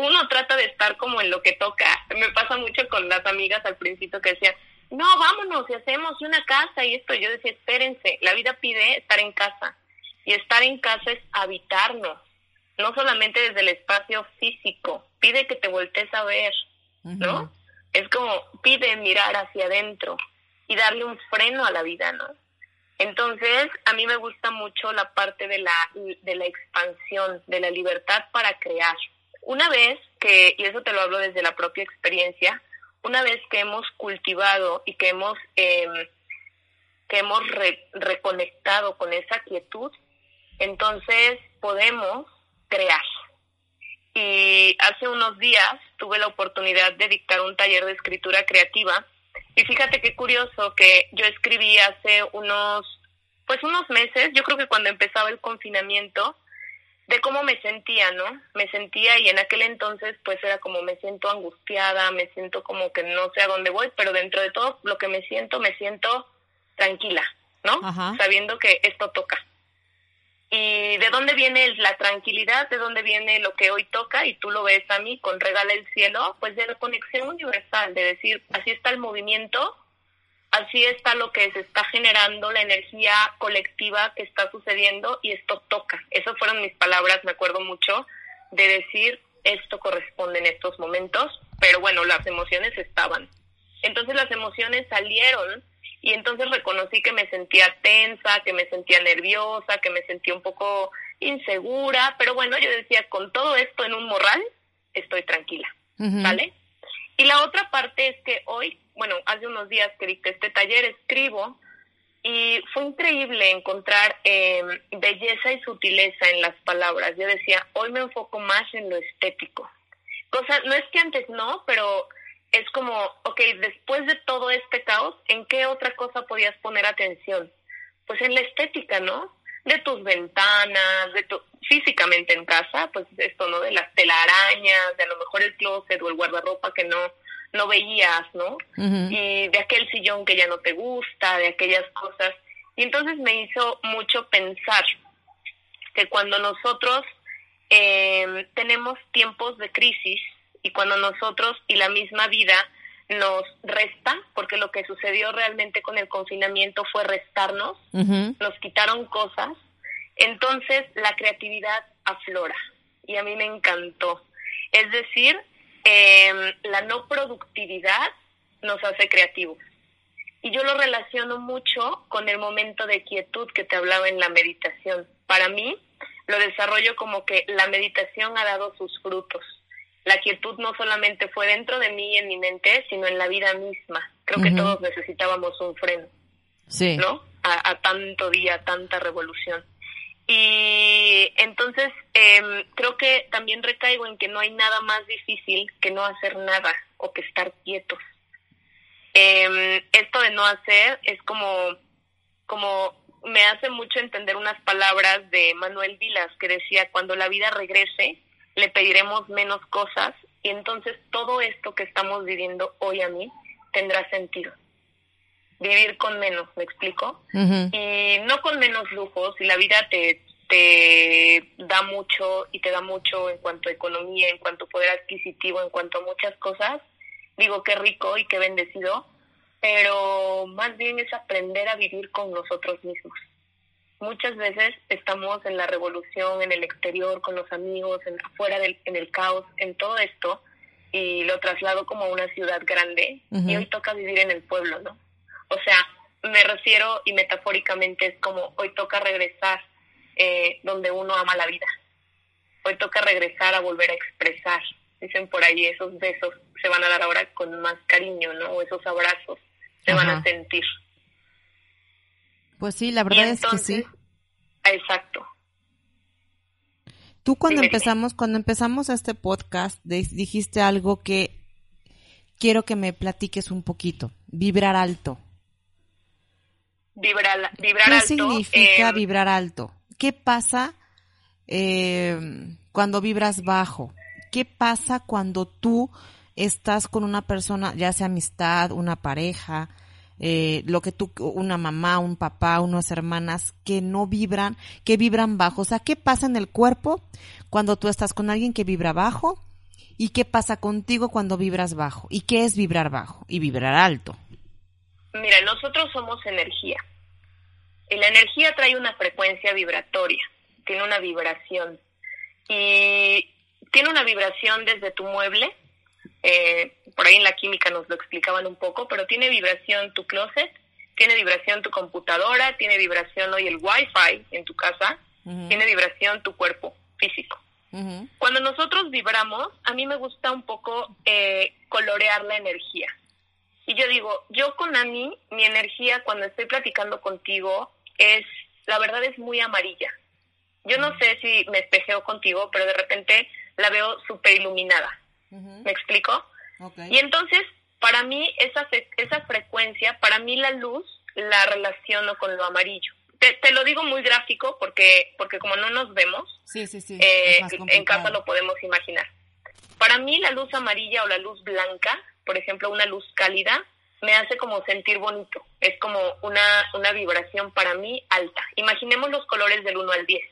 uno trata de estar como en lo que toca. Me pasa mucho con las amigas al principio que decían, no, vámonos y hacemos una casa y esto. Yo decía, espérense, la vida pide estar en casa. Y estar en casa es habitarnos, no solamente desde el espacio físico, pide que te voltees a ver, ¿no? Es como, pide mirar hacia adentro y darle un freno a la vida, ¿no? Entonces, a mí me gusta mucho la parte de la, de la expansión, de la libertad para crear. Una vez que, y eso te lo hablo desde la propia experiencia, una vez que hemos cultivado y que hemos, eh, que hemos reconectado con esa quietud, entonces podemos crear. Y hace unos días tuve la oportunidad de dictar un taller de escritura creativa y fíjate qué curioso que yo escribí hace unos, pues unos meses, yo creo que cuando empezaba el confinamiento, de cómo me sentía, ¿no? Me sentía y en aquel entonces pues era como me siento angustiada, me siento como que no sé a dónde voy, pero dentro de todo lo que me siento, me siento tranquila, ¿no? Sabiendo que esto toca. ¿Y de dónde viene la tranquilidad? ¿De dónde viene lo que hoy toca? Y tú lo ves a mí con Regala el Cielo, pues de la conexión universal, de decir, así está el movimiento, así está lo que se está generando, la energía colectiva que está sucediendo y esto toca. Esas fueron mis palabras, me acuerdo mucho, de decir esto corresponde en estos momentos, pero bueno, las emociones estaban. Entonces las emociones salieron y entonces reconocí que me sentía tensa, que me sentía nerviosa, que me sentía un poco insegura, pero bueno, yo decía, con todo esto en un morral, estoy tranquila, ¿vale? Y la otra parte es que hoy bueno, hace unos días que dicté este taller, escribo y fue increíble encontrar em, belleza y sutileza en las palabras. Yo decía, hoy me enfoco más en lo estético. Cosa, no es que antes no, pero es como, ok, después de todo este caos, ¿en qué otra cosa podías poner atención? Pues en la estética, ¿no? De tus ventanas, de tu, físicamente en casa, pues esto, ¿no? De las telarañas, de a lo mejor el closet o el guardarropa que no, no veías, ¿no? Y de aquel sillón que ya no te gusta, de aquellas cosas. Y entonces me hizo mucho pensar que cuando nosotros eh, tenemos tiempos de crisis y cuando nosotros y la misma vida nos resta, porque lo que sucedió realmente con el confinamiento fue restarnos, nos quitaron cosas, entonces la creatividad aflora y a mí me encantó. Es decir, eh, la no productividad nos hace creativos. Y yo lo relaciono mucho con el momento de quietud que te hablaba en la meditación. Para mí, lo desarrollo como que la meditación ha dado sus frutos. La quietud no solamente fue dentro de mí y en mi mente, sino en la vida misma. Creo que todos necesitábamos un freno. Sí. ¿No? A, tanto día, tanta revolución. Y entonces em, creo que también recaigo en que no hay nada más difícil que no hacer nada o que estar quietos. Eh, esto de no hacer es como, como me hace mucho entender unas palabras de Manuel Vilas que decía, cuando la vida regrese, le pediremos menos cosas y entonces todo esto que estamos viviendo hoy a mí tendrá sentido. Vivir con menos, ¿me explico? Y no con menos lujos, y la vida te, te da mucho y te da mucho en cuanto a economía, en cuanto a poder adquisitivo, en cuanto a muchas cosas, digo qué rico y qué bendecido, pero más bien es aprender a vivir con nosotros mismos. Muchas veces estamos en la revolución, en el exterior, con los amigos, en, afuera del, en el caos, en todo esto, y lo traslado como a una ciudad grande, y hoy toca vivir en el pueblo, ¿no? O sea, me refiero y metafóricamente es como hoy toca regresar eh, donde uno ama la vida. Hoy toca regresar a volver a expresar, dicen por ahí, esos besos se van a dar ahora con más cariño, ¿no? O esos abrazos se van a sentir. Pues sí, la verdad es que sí. Exacto. Tú cuando empezamos, cuando empezamos este podcast, dijiste algo que quiero que me platiques un poquito. Vibrar alto. Vibrar, vibrar ¿Qué significa em, vibrar alto? ¿Qué pasa eh, cuando vibras bajo? ¿Qué pasa cuando tú estás con una persona, ya sea amistad, una pareja, eh, lo que tú, una mamá, un papá, unas hermanas que no vibran, que vibran bajo? O sea, ¿qué pasa en el cuerpo cuando tú estás con alguien que vibra bajo? ¿Y qué pasa contigo cuando vibras bajo? ¿Y qué es vibrar bajo y vibrar alto? Mira, nosotros somos energía. Y la energía trae una frecuencia vibratoria, tiene una vibración. Y tiene una vibración desde tu mueble, eh, por ahí en la química nos lo explicaban un poco, pero tiene vibración tu closet, tiene vibración tu computadora, tiene vibración hoy el wifi en tu casa, tiene vibración tu cuerpo físico. Cuando nosotros vibramos, a mí me gusta un poco eh, colorear la energía. Y yo digo, yo con Ani, mi energía cuando estoy platicando contigo es, la verdad es muy amarilla. Yo no sé si me espejeo contigo, pero de repente la veo súper iluminada. ¿Me explico? Y entonces, para mí, esa, esa frecuencia, para mí la luz la relaciono con lo amarillo. Te, te, lo digo muy gráfico porque, porque como no nos vemos, eh, en casa lo podemos imaginar. Para mí la luz amarilla o la luz blanca, por ejemplo, una luz cálida, me hace como sentir bonito. Es como una, una vibración para mí alta. Imaginemos los colores del 1 al 10.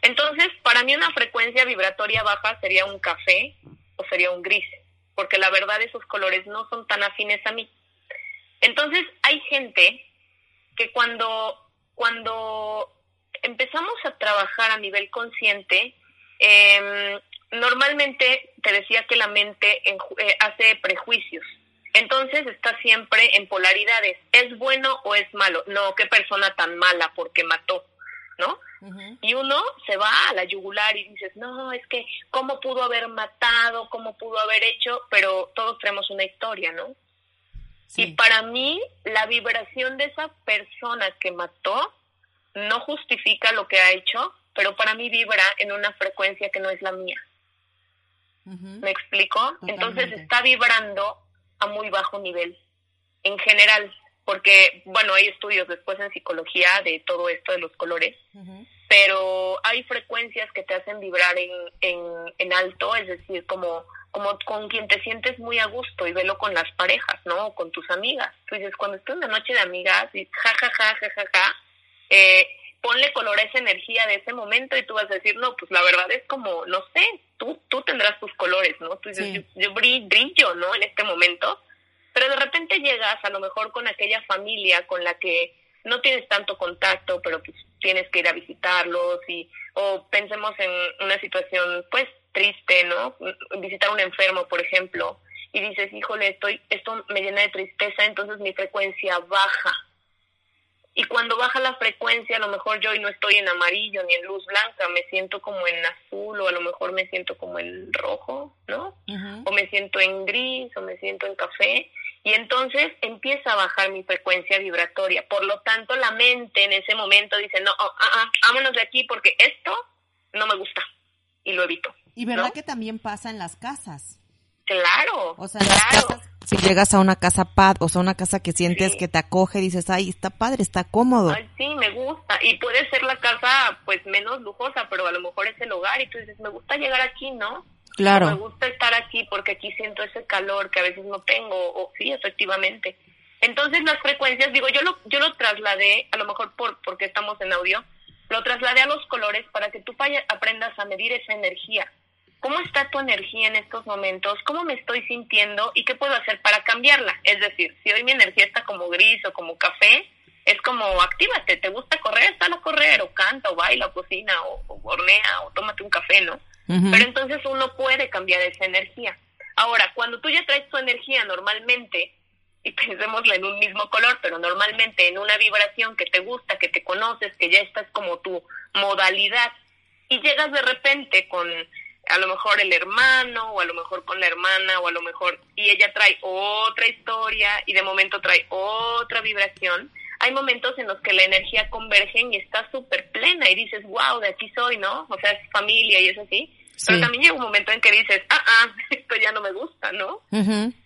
Entonces, para mí una frecuencia vibratoria baja sería un café o sería un gris, porque la verdad esos colores no son tan afines a mí. Entonces, hay gente que cuando, cuando empezamos a trabajar a nivel consciente, em, normalmente te decía que la mente eh, hace prejuicios. Entonces está siempre en polaridades. ¿Es bueno o es malo? No, qué persona tan mala porque mató, ¿no? Y uno se va a la yugular y dices, no, es que cómo pudo haber matado, cómo pudo haber hecho, pero todos tenemos una historia, ¿no? Y para mí, la vibración de esa persona que mató no justifica lo que ha hecho, pero para mí vibra en una frecuencia que no es la mía. ¿Me explico? Entonces está vibrando a muy bajo nivel, en general, porque, bueno, hay estudios después en psicología de todo esto de los colores, pero hay frecuencias que te hacen vibrar en, en, en alto, es decir, como como con quien te sientes muy a gusto y velo con las parejas, ¿no? O con tus amigas. Tú dices, cuando estoy en una noche de amigas y ja, ja, ja, ja, ja, ja, eh, ponle color a esa energía de ese momento y tú vas a decir, no, pues la verdad es como, no sé, tú, tú tendrás tus colores, ¿no? Tú dices, yo, brillo, ¿no? En este momento, pero de repente llegas a lo mejor con aquella familia con la que no tienes tanto contacto, pero pues tienes que ir a visitarlos y, o pensemos en una situación, pues, triste, ¿no? Visitar a un enfermo, por ejemplo, y dices, híjole, estoy, esto me llena de tristeza, entonces mi frecuencia baja. Y cuando baja la frecuencia, a lo mejor yo hoy no estoy en amarillo ni en luz blanca, me siento como en azul o a lo mejor me siento como en rojo, ¿no? O me siento en gris o me siento en café. Y entonces empieza a bajar mi frecuencia vibratoria. Por lo tanto, la mente en ese momento dice, no, oh, ah, ah, vámonos de aquí porque esto no me gusta y lo evito. Y verdad que también pasa en las casas. Claro. O sea, si llegas a una casa pad, o sea, una casa que sientes que te acoge, dices, ay, está padre, está cómodo. Ay, sí, me gusta. Y puede ser la casa, pues, menos lujosa, pero a lo mejor es el hogar y tú dices, me gusta llegar aquí, ¿no? Claro. me gusta estar aquí porque aquí siento ese calor que a veces no tengo, o sí, efectivamente. Entonces las frecuencias, digo, yo lo, yo lo trasladé, a lo mejor por porque estamos en audio, lo trasladé a los colores para que tú aprendas a medir esa energía ¿Cómo está tu energía en estos momentos? ¿Cómo me estoy sintiendo? ¿Y qué puedo hacer para cambiarla? Es decir, si hoy mi energía está como gris o como café, es como actívate, ¿te gusta correr? Sal a correr, o canta, o baila, o cocina, o, hornea, o tómate un café, ¿no? Pero entonces uno puede cambiar esa energía. Ahora, cuando tú ya traes tu energía normalmente, y pensémosla en un mismo color, pero normalmente en una vibración que te gusta, que te conoces, que ya estás como tu modalidad, y llegas de repente con a lo mejor el hermano o a lo mejor con la hermana o a lo mejor y ella trae otra historia y de momento trae otra vibración. Hay momentos en los que la energía convergen y está súper plena y dices, wow, de aquí soy, ¿no? O sea, es familia y es así. Pero también llega un momento en que dices, ah, ah, esto ya no me gusta, ¿no?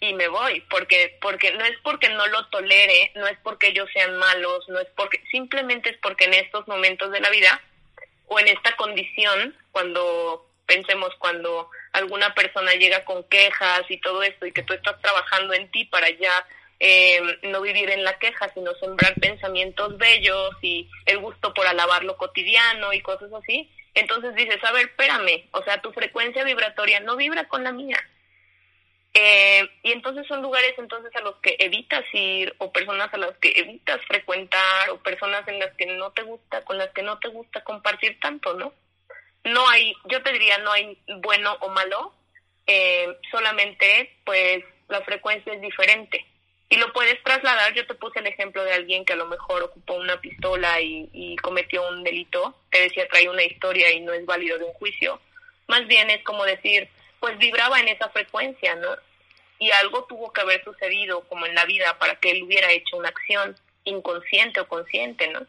Y me voy, porque, porque no es porque no lo tolere, no es porque ellos sean malos, no es porque, simplemente es porque en estos momentos de la vida o en esta condición, cuando pensemos cuando alguna persona llega con quejas y todo esto y que tú estás trabajando en ti para ya eh, no vivir en la queja, sino sembrar pensamientos bellos y el gusto por alabar lo cotidiano y cosas así, entonces dices, a ver, espérame, o sea, tu frecuencia vibratoria no vibra con la mía. Eh, y entonces son lugares entonces a los que evitas ir o personas a las que evitas frecuentar o personas en las que no te gusta, con las que no te gusta compartir tanto, ¿no? no hay, yo te diría, no hay bueno o malo, eh, solamente pues la frecuencia es diferente. Y lo puedes trasladar, yo te puse el ejemplo de alguien que a lo mejor ocupó una pistola y, cometió un delito, te decía trae una historia y no es válido de un juicio. Más bien es como decir, pues vibraba en esa frecuencia, ¿no? Y algo tuvo que haber sucedido como en la vida para que él hubiera hecho una acción inconsciente o consciente, ¿no?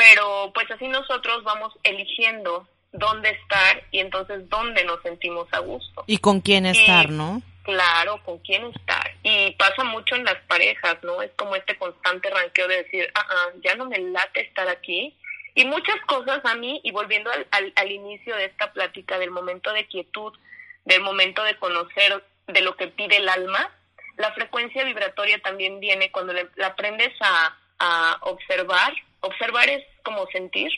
pero pues así nosotros vamos eligiendo dónde estar y entonces dónde nos sentimos a gusto. Y con quién estar, ¿no? Claro, con quién estar. Y pasa mucho en las parejas, ¿no? Es como este constante ranqueo de decir, ah, ah ya no me late estar aquí. Y muchas cosas a mí, y volviendo al, al, al inicio de esta plática, del momento de quietud, del momento de conocer de lo que pide el alma, la frecuencia vibratoria también viene cuando le, la aprendes a, a observar. Observar es como sentir.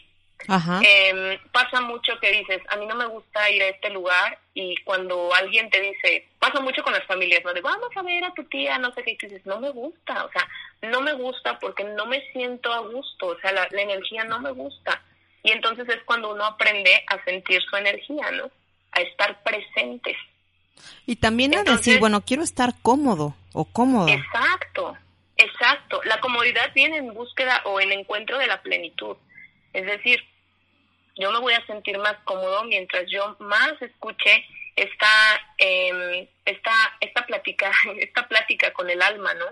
Em, pasa mucho que dices, a mí no me gusta ir a este lugar y cuando alguien te dice, pasa mucho con las familias, ¿no? De vamos a ver a tu tía, no sé qué, y dices, no me gusta, o sea, no me gusta porque no me siento a gusto, o sea, la, energía no me gusta. Y entonces es cuando uno aprende a sentir su energía, ¿no? A estar presentes. Y también a decir, bueno, quiero estar cómodo o cómodo. Exacto, Exacto, la comodidad viene en búsqueda o en encuentro de la plenitud. Es decir, yo me voy a sentir más cómodo mientras yo más escuche esta, eh, esta, esta, plática, esta plática con el alma, ¿no?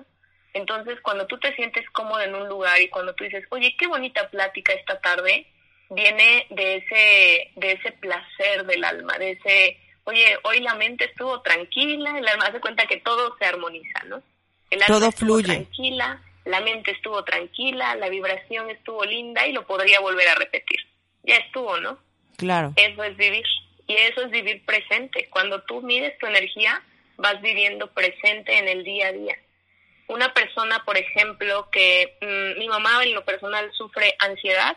Entonces, cuando tú te sientes cómodo en un lugar y cuando tú dices, oye, qué bonita plática esta tarde, viene de ese, de ese placer del alma, de ese, oye, hoy la mente estuvo tranquila, el alma hace cuenta que todo se armoniza, ¿no? El alma Todo fluye. tranquila, la mente estuvo tranquila, la vibración estuvo linda y lo podría volver a repetir. Ya estuvo, ¿no? Claro. Eso es vivir. Y eso es vivir presente. Cuando tú mides tu energía, vas viviendo presente en el día a día. Una persona, por ejemplo, que mm, mi mamá en lo personal sufre ansiedad,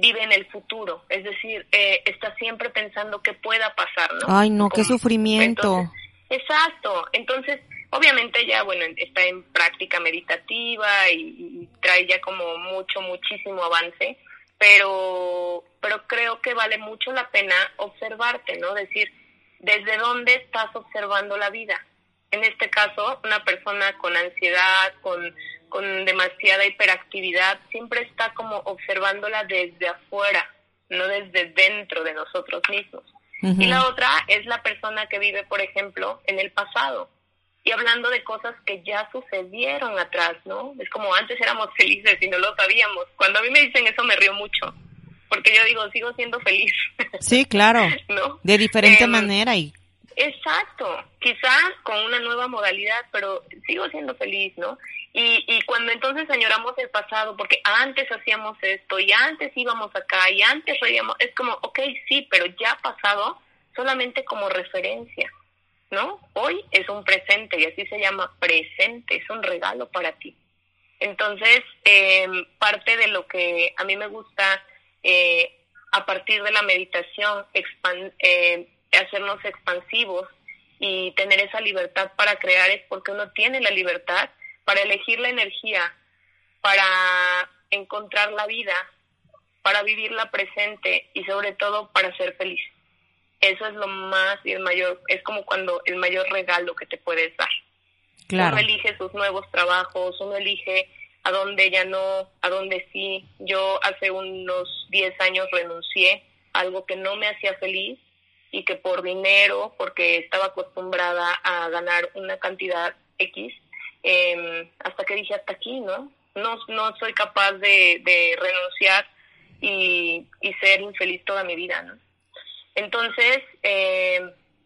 vive en el futuro, es decir, eh, está siempre pensando qué pueda pasar, ¿no? Ay, no, qué sufrimiento. exacto, entonces, obviamente ya, bueno, está en práctica meditativa y, trae ya como mucho, muchísimo avance, pero, pero creo que vale mucho la pena observarte, ¿no? Decir, ¿desde dónde estás observando la vida? En este caso, una persona con ansiedad, con con demasiada hiperactividad, siempre está como observándola desde afuera, no desde dentro de nosotros mismos. Y la otra es la persona que vive, por ejemplo, en el pasado y hablando de cosas que ya sucedieron atrás, ¿no? Es como antes éramos felices y no lo sabíamos. Cuando a mí me dicen eso me río mucho, porque yo digo, sigo siendo feliz. Sí, claro. ¿No? De diferente em, manera y Exacto, quizás con una nueva modalidad, pero sigo siendo feliz, ¿no? Y, y cuando entonces añoramos el pasado, porque antes hacíamos esto y antes íbamos acá y antes reíamos, es como, ok, sí, pero ya pasado solamente como referencia, ¿no? Hoy es un presente y así se llama presente, es un regalo para ti. Entonces, eh, parte de lo que a mí me gusta eh, a partir de la meditación, eh, hacernos expansivos y tener esa libertad para crear es porque uno tiene la libertad para elegir la energía, para encontrar la vida, para vivirla presente y sobre todo para ser feliz. Eso es lo más y el mayor, es como cuando el mayor regalo que te puedes dar. Claro. Uno elige sus nuevos trabajos, uno elige a dónde ya no, a dónde sí. Yo hace unos 10 años renuncié a algo que no me hacía feliz y que por dinero, porque estaba acostumbrada a ganar una cantidad X, eh, hasta que dije hasta aquí, ¿no? No, no soy capaz de, de renunciar y, y, ser infeliz toda mi vida, ¿no? Entonces, eh,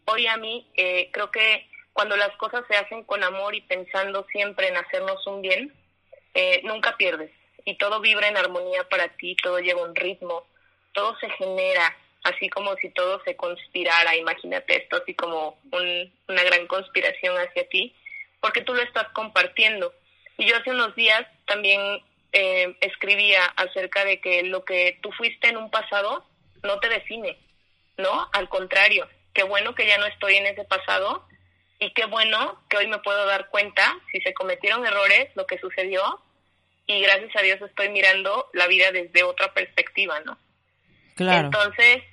hoy a mí eh, creo que cuando las cosas se hacen con amor y pensando siempre en hacernos un bien, eh, nunca pierdes y todo vibra en armonía para ti, todo lleva un ritmo, todo se genera, así como si todo se conspirara, imagínate esto así como un, una gran conspiración hacia ti porque tú lo estás compartiendo. Y yo hace unos días también eh, escribía acerca de que lo que tú fuiste en un pasado no te define, ¿no? Al contrario, qué bueno que ya no estoy en ese pasado y qué bueno que hoy me puedo dar cuenta si se cometieron errores, lo que sucedió, y gracias a Dios estoy mirando la vida desde otra perspectiva, ¿no? Claro. Entonces,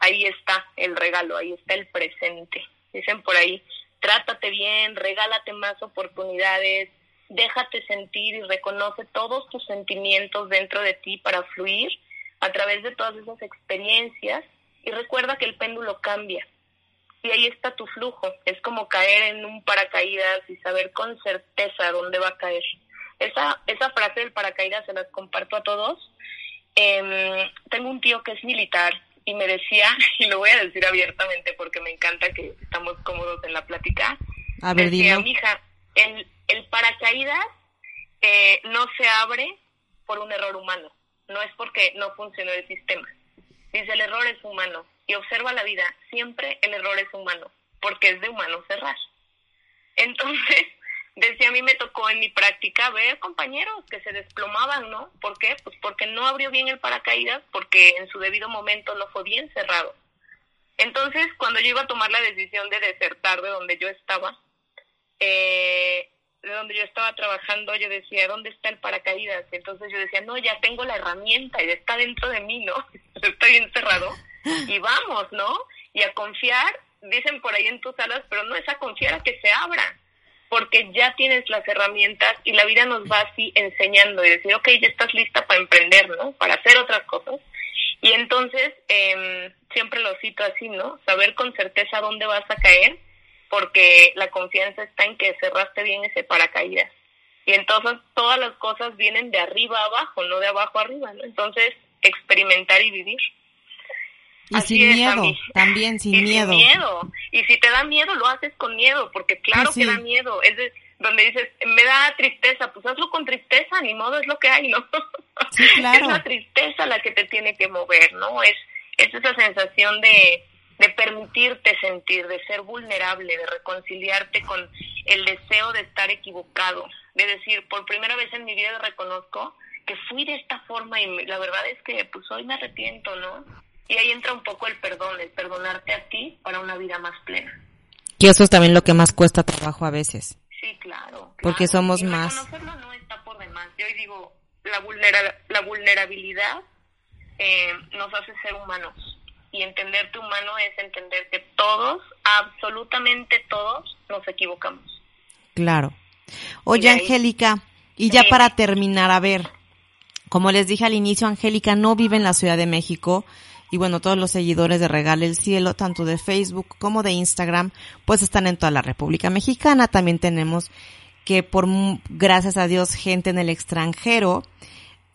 ahí está el regalo, ahí está el presente. Dicen por ahí, trátate bien, regálate más oportunidades, déjate sentir y reconoce todos tus sentimientos dentro de ti para fluir a través de todas esas experiencias y recuerda que el péndulo cambia. Y ahí está tu flujo, es como caer en un paracaídas y saber con certeza dónde va a caer. Esa, esa frase del paracaídas se las comparto a todos. Em, tengo un tío que es militar y me decía, y lo voy a decir abiertamente porque me encanta que estamos cómodos en la plática, a ver, decía, mija, el, el paracaídas eh, no se abre por un error humano, no es porque no funcionó el sistema. Dice, el error es humano y observa la vida, siempre el error es humano, porque es de humano cerrar. Entonces, Decía, a mí me tocó en mi práctica ver compañeros que se desplomaban, ¿no? ¿Por qué? Pues porque no abrió bien el paracaídas, porque en su debido momento no fue bien cerrado. Entonces, cuando yo iba a tomar la decisión de desertar de donde yo estaba, eh, de donde yo estaba trabajando, yo decía, ¿dónde está el paracaídas? Entonces yo decía, no, ya tengo la herramienta y está dentro de mí, ¿no? Estoy encerrado y vamos, ¿no? Y a confiar, dicen por ahí en tus alas, pero no es a confiar a que se abra porque ya tienes las herramientas y la vida nos va así enseñando y decir, ok, ya estás lista para emprender, ¿no? Para hacer otras cosas. Y entonces, eh, siempre lo cito así, ¿no? Saber con certeza dónde vas a caer, porque la confianza está en que cerraste bien ese paracaídas. Y entonces todas las cosas vienen de arriba a abajo, no de abajo a arriba, ¿no? Entonces, experimentar y vivir. Y sin miedo, también sin y miedo. Sin miedo. Y si te da miedo, lo haces con miedo, porque claro que da miedo. Es donde dices, me da tristeza, pues hazlo con tristeza, ni modo, es lo que hay, ¿no? claro. Es la tristeza la que te tiene que mover, ¿no? Es, es esa sensación de, de permitirte sentir, de ser vulnerable, de reconciliarte con el deseo de estar equivocado, de decir, por primera vez en mi vida reconozco que fui de esta forma y la verdad es que pues hoy me arrepiento, ¿no? Y ahí entra un poco el perdón, el perdonarte a ti para una vida más plena. Y eso es también lo que más cuesta trabajo a veces. Sí, claro. Porque somos y más. Reconocerlo no está por demás. Yo hoy digo, la, vulnera la vulnerabilidad eh, nos hace ser humanos. Y entenderte humano es entender que todos, absolutamente todos, nos equivocamos. Claro. Oye, Angélica, y ya para terminar, a ver, como les dije al inicio, Angélica no vive en la Ciudad de México y bueno, todos los seguidores de Regale el Cielo, tanto de Facebook como de Instagram, pues están en toda la República Mexicana. También tenemos que por gracias a Dios gente en el extranjero.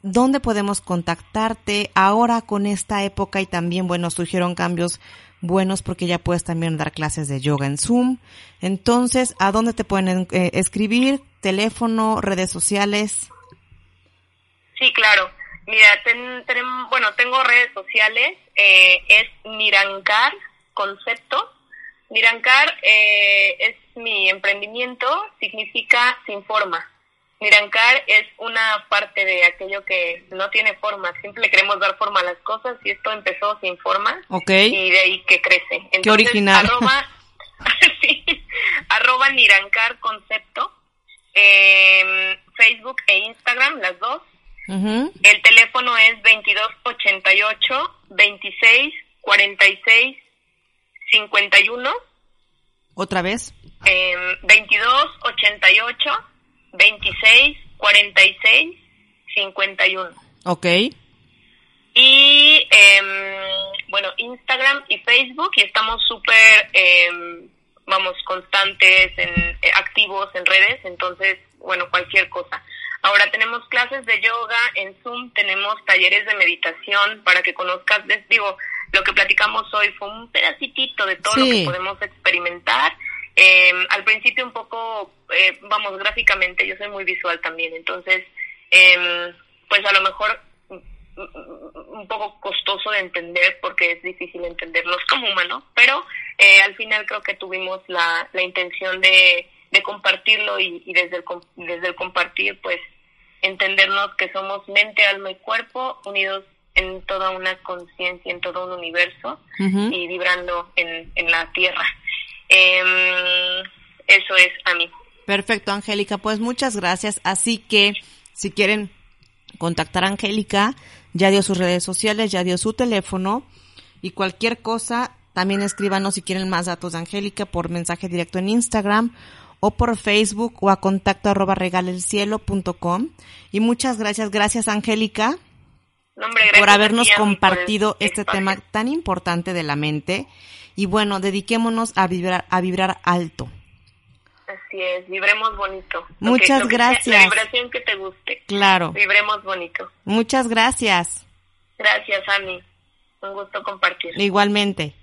¿Dónde podemos contactarte ahora con esta época? Y también, bueno, surgieron cambios buenos porque ya puedes también dar clases de yoga en Zoom. Entonces, ¿a dónde te pueden eh, escribir? ¿Teléfono? ¿Redes sociales? Sí, claro. Mira, ten, bueno, tengo redes sociales, eh, es Nirancar Concepto. Nirancar eh, es mi emprendimiento, significa sin forma. Nirancar es una parte de aquello que no tiene forma, siempre queremos dar forma a las cosas y esto empezó sin forma y de ahí que crece. Entonces, Qué original. Arroba, sí, arroba Nirancar Concepto, eh, Facebook e Instagram, las dos el teléfono es 2288 26 46 51. ¿Otra vez? Eh, 2288 26 46 51. Ok. Y em, bueno, Instagram y Facebook y estamos súper, em, vamos, constantes, en, eh, activos en redes, entonces, bueno, cualquier cosa. Ahora tenemos clases de yoga en Zoom, tenemos talleres de meditación para que conozcas, digo, lo que platicamos hoy fue un pedacitito de todo lo que podemos experimentar. Eh, al principio un poco, eh, vamos, gráficamente, yo soy muy visual también, entonces, eh, pues a lo mejor un poco costoso de entender porque es difícil entenderlos como humanos, pero eh, al final creo que tuvimos la, la intención de, de compartirlo y, y desde, el, desde el compartir pues entendernos que somos mente, alma y cuerpo unidos en toda una conciencia, en todo un universo y vibrando en, en la tierra. Em, eso es a mí. Perfecto, Angélica. Pues muchas gracias. Así que si quieren contactar a Angélica, ya dio sus redes sociales, ya dio su teléfono y cualquier cosa, también escríbanos si quieren más datos de Angélica por mensaje directo en Instagram o por Facebook o a contacto arroba regalelcielo.com. Y muchas gracias, gracias Angélica por habernos compartido este tema tan importante de la mente. Y bueno, dediquémonos a vibrar, a vibrar alto. Así es, vibremos bonito. Muchas gracias. la vibración que te guste. Claro. Vibremos bonito. Muchas gracias. Gracias, Ani. Un gusto compartir. Igualmente.